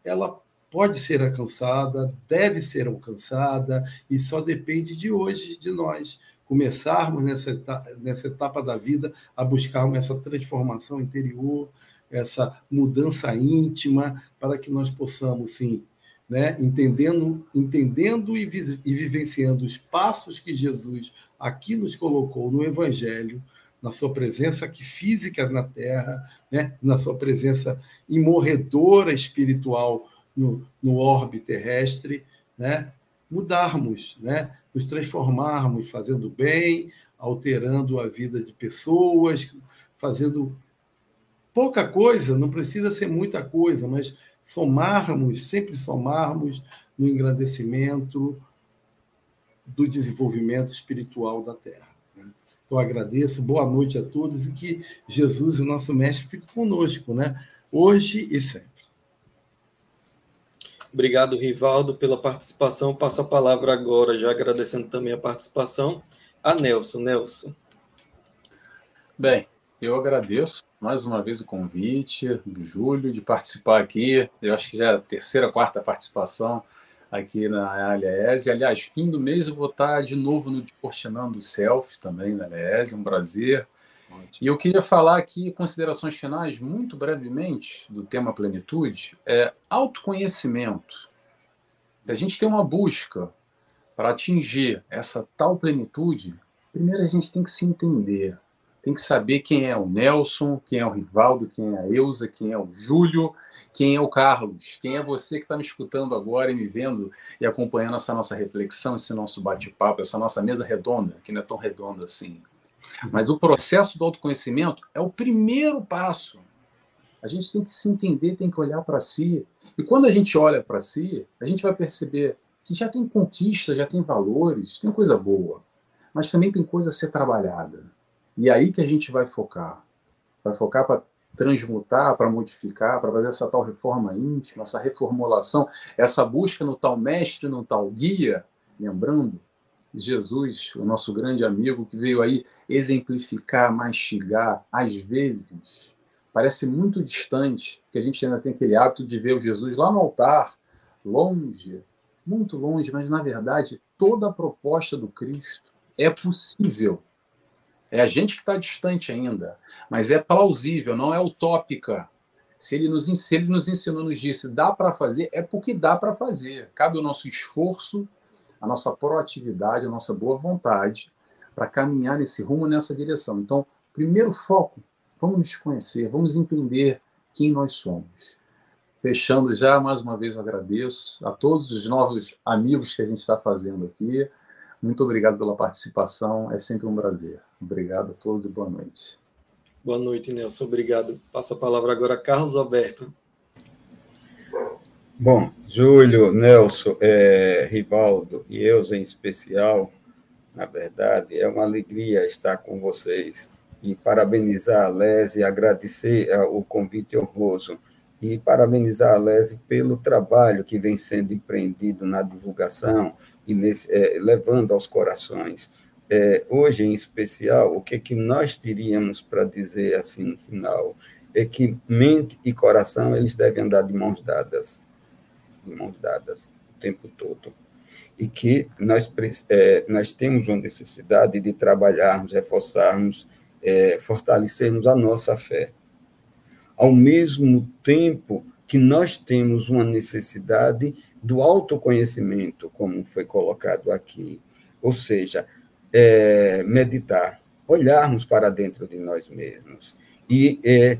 ela pode ser alcançada, deve ser alcançada, e só depende de hoje, de nós começarmos nessa etapa, nessa etapa da vida a buscarmos essa transformação interior, essa mudança íntima, para que nós possamos, sim, né, entendendo, entendendo e, vi, e vivenciando os passos que Jesus aqui nos colocou no Evangelho, na sua presença aqui física na Terra, né, na sua presença imorredora espiritual no, no orbe terrestre, né, mudarmos, né, nos transformarmos, fazendo bem, alterando a vida de pessoas, fazendo pouca coisa, não precisa ser muita coisa, mas somarmos, sempre somarmos no engrandecimento do desenvolvimento espiritual da Terra. Então, agradeço, boa noite a todos e que Jesus, o nosso Mestre, fique conosco, né? hoje e sempre. Obrigado, Rivaldo, pela participação. Passo a palavra agora, já agradecendo também a participação, a Nelson. Nelson. Bem, eu agradeço mais uma vez o convite do Júlio de participar aqui. Eu acho que já é a terceira, quarta participação aqui na Aliese. Aliás, fim do mês eu vou estar de novo no Descortinando Self também na Aliese. Um prazer. E eu queria falar aqui, considerações finais, muito brevemente, do tema plenitude, é autoconhecimento. Se a gente tem uma busca para atingir essa tal plenitude, primeiro a gente tem que se entender, tem que saber quem é o Nelson, quem é o Rivaldo, quem é a Eusa, quem é o Júlio, quem é o Carlos, quem é você que está me escutando agora e me vendo e acompanhando essa nossa reflexão, esse nosso bate-papo, essa nossa mesa redonda, que não é tão redonda assim. Mas o processo do autoconhecimento é o primeiro passo. A gente tem que se entender, tem que olhar para si. E quando a gente olha para si, a gente vai perceber que já tem conquista, já tem valores, tem coisa boa, mas também tem coisa a ser trabalhada. E é aí que a gente vai focar. Vai focar para transmutar, para modificar, para fazer essa tal reforma íntima, essa reformulação, essa busca no tal mestre, no tal guia, lembrando Jesus, o nosso grande amigo que veio aí exemplificar, mastigar, às vezes parece muito distante, que a gente ainda tem aquele hábito de ver o Jesus lá no altar, longe, muito longe, mas na verdade toda a proposta do Cristo é possível. É a gente que está distante ainda, mas é plausível, não é utópica. Se ele nos, se ele nos ensinou, nos disse, dá para fazer, é porque dá para fazer. Cabe o nosso esforço a nossa proatividade, a nossa boa vontade para caminhar nesse rumo, nessa direção. Então, primeiro foco, vamos nos conhecer, vamos entender quem nós somos. Fechando já, mais uma vez eu agradeço a todos os novos amigos que a gente está fazendo aqui. Muito obrigado pela participação, é sempre um prazer. Obrigado a todos e boa noite. Boa noite, Nelson. Obrigado. Passa a palavra agora a Carlos Alberto. Bom, Júlio, Nelson, é, Rivaldo e eu em especial, na verdade, é uma alegria estar com vocês e parabenizar a Lese, agradecer é, o convite honroso e parabenizar a Lese pelo trabalho que vem sendo empreendido na divulgação e nesse, é, levando aos corações. É, hoje, em especial, o que, que nós teríamos para dizer assim no final é que mente e coração eles devem andar de mãos dadas de mãos dadas o tempo todo. E que nós, é, nós temos uma necessidade de trabalharmos, reforçarmos, é, fortalecermos a nossa fé. Ao mesmo tempo que nós temos uma necessidade do autoconhecimento, como foi colocado aqui. Ou seja, é, meditar, olharmos para dentro de nós mesmos e é,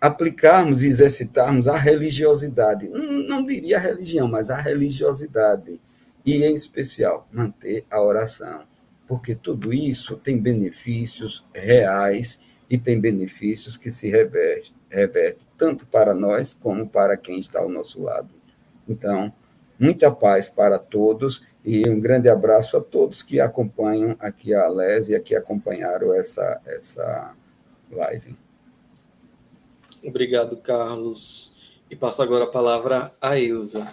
aplicarmos e exercitarmos a religiosidade. Não, diria a religião, mas a religiosidade. E, em especial, manter a oração. Porque tudo isso tem benefícios reais e tem benefícios que se revertem reverte tanto para nós como para quem está ao nosso lado. Então, muita paz para todos e um grande abraço a todos que acompanham aqui a Lésia, que acompanharam essa, essa live. Obrigado, Carlos. E passo agora a palavra a Ilza.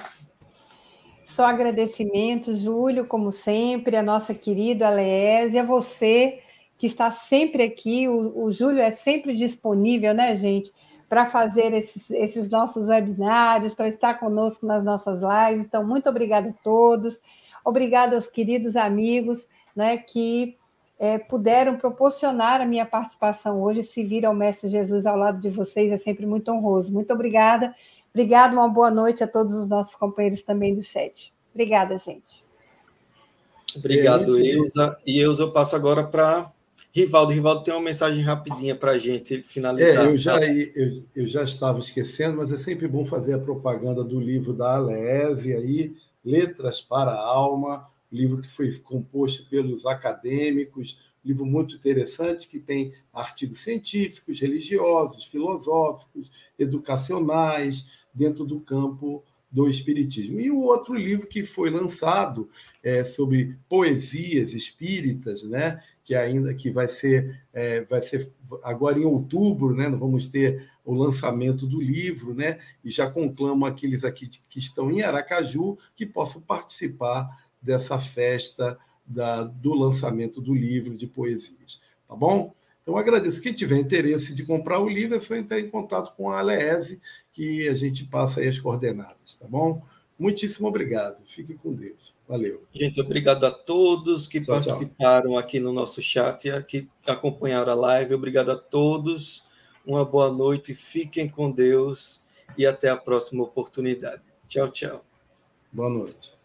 Só agradecimentos, Júlio, como sempre, a nossa querida Lésia, você que está sempre aqui. O, o Júlio é sempre disponível, né, gente, para fazer esses, esses nossos webinários, para estar conosco nas nossas lives. Então, muito obrigada a todos. Obrigada aos queridos amigos né, que é, puderam proporcionar a minha participação hoje. Se vir ao Mestre Jesus ao lado de vocês é sempre muito honroso. Muito obrigada. Obrigada, uma boa noite a todos os nossos companheiros também do chat. Obrigada, gente. Obrigado, Ilza. E Ilza, eu passo agora para Rivaldo, Rivaldo tem uma mensagem rapidinha para a gente finalizar. É, eu já, eu, eu, já estava esquecendo, mas é sempre bom fazer a propaganda do livro da Alese aí, Letras para a Alma, livro que foi composto pelos acadêmicos, livro muito interessante que tem artigos científicos, religiosos, filosóficos, educacionais, dentro do campo do Espiritismo. E o outro livro que foi lançado é sobre poesias espíritas, né? que ainda que vai ser, é, vai ser agora em outubro, né? vamos ter o lançamento do livro, né? e já conclamo aqueles aqui que estão em Aracaju que possam participar dessa festa da, do lançamento do livro de poesias. Tá bom? Então, agradeço. Quem tiver interesse de comprar o livro, é só entrar em contato com a Aleese, que a gente passa aí as coordenadas, tá bom? Muitíssimo obrigado. Fique com Deus. Valeu. Gente, obrigado a todos que tchau, participaram tchau. aqui no nosso chat, que acompanharam a live. Obrigado a todos. Uma boa noite. Fiquem com Deus e até a próxima oportunidade. Tchau, tchau. Boa noite.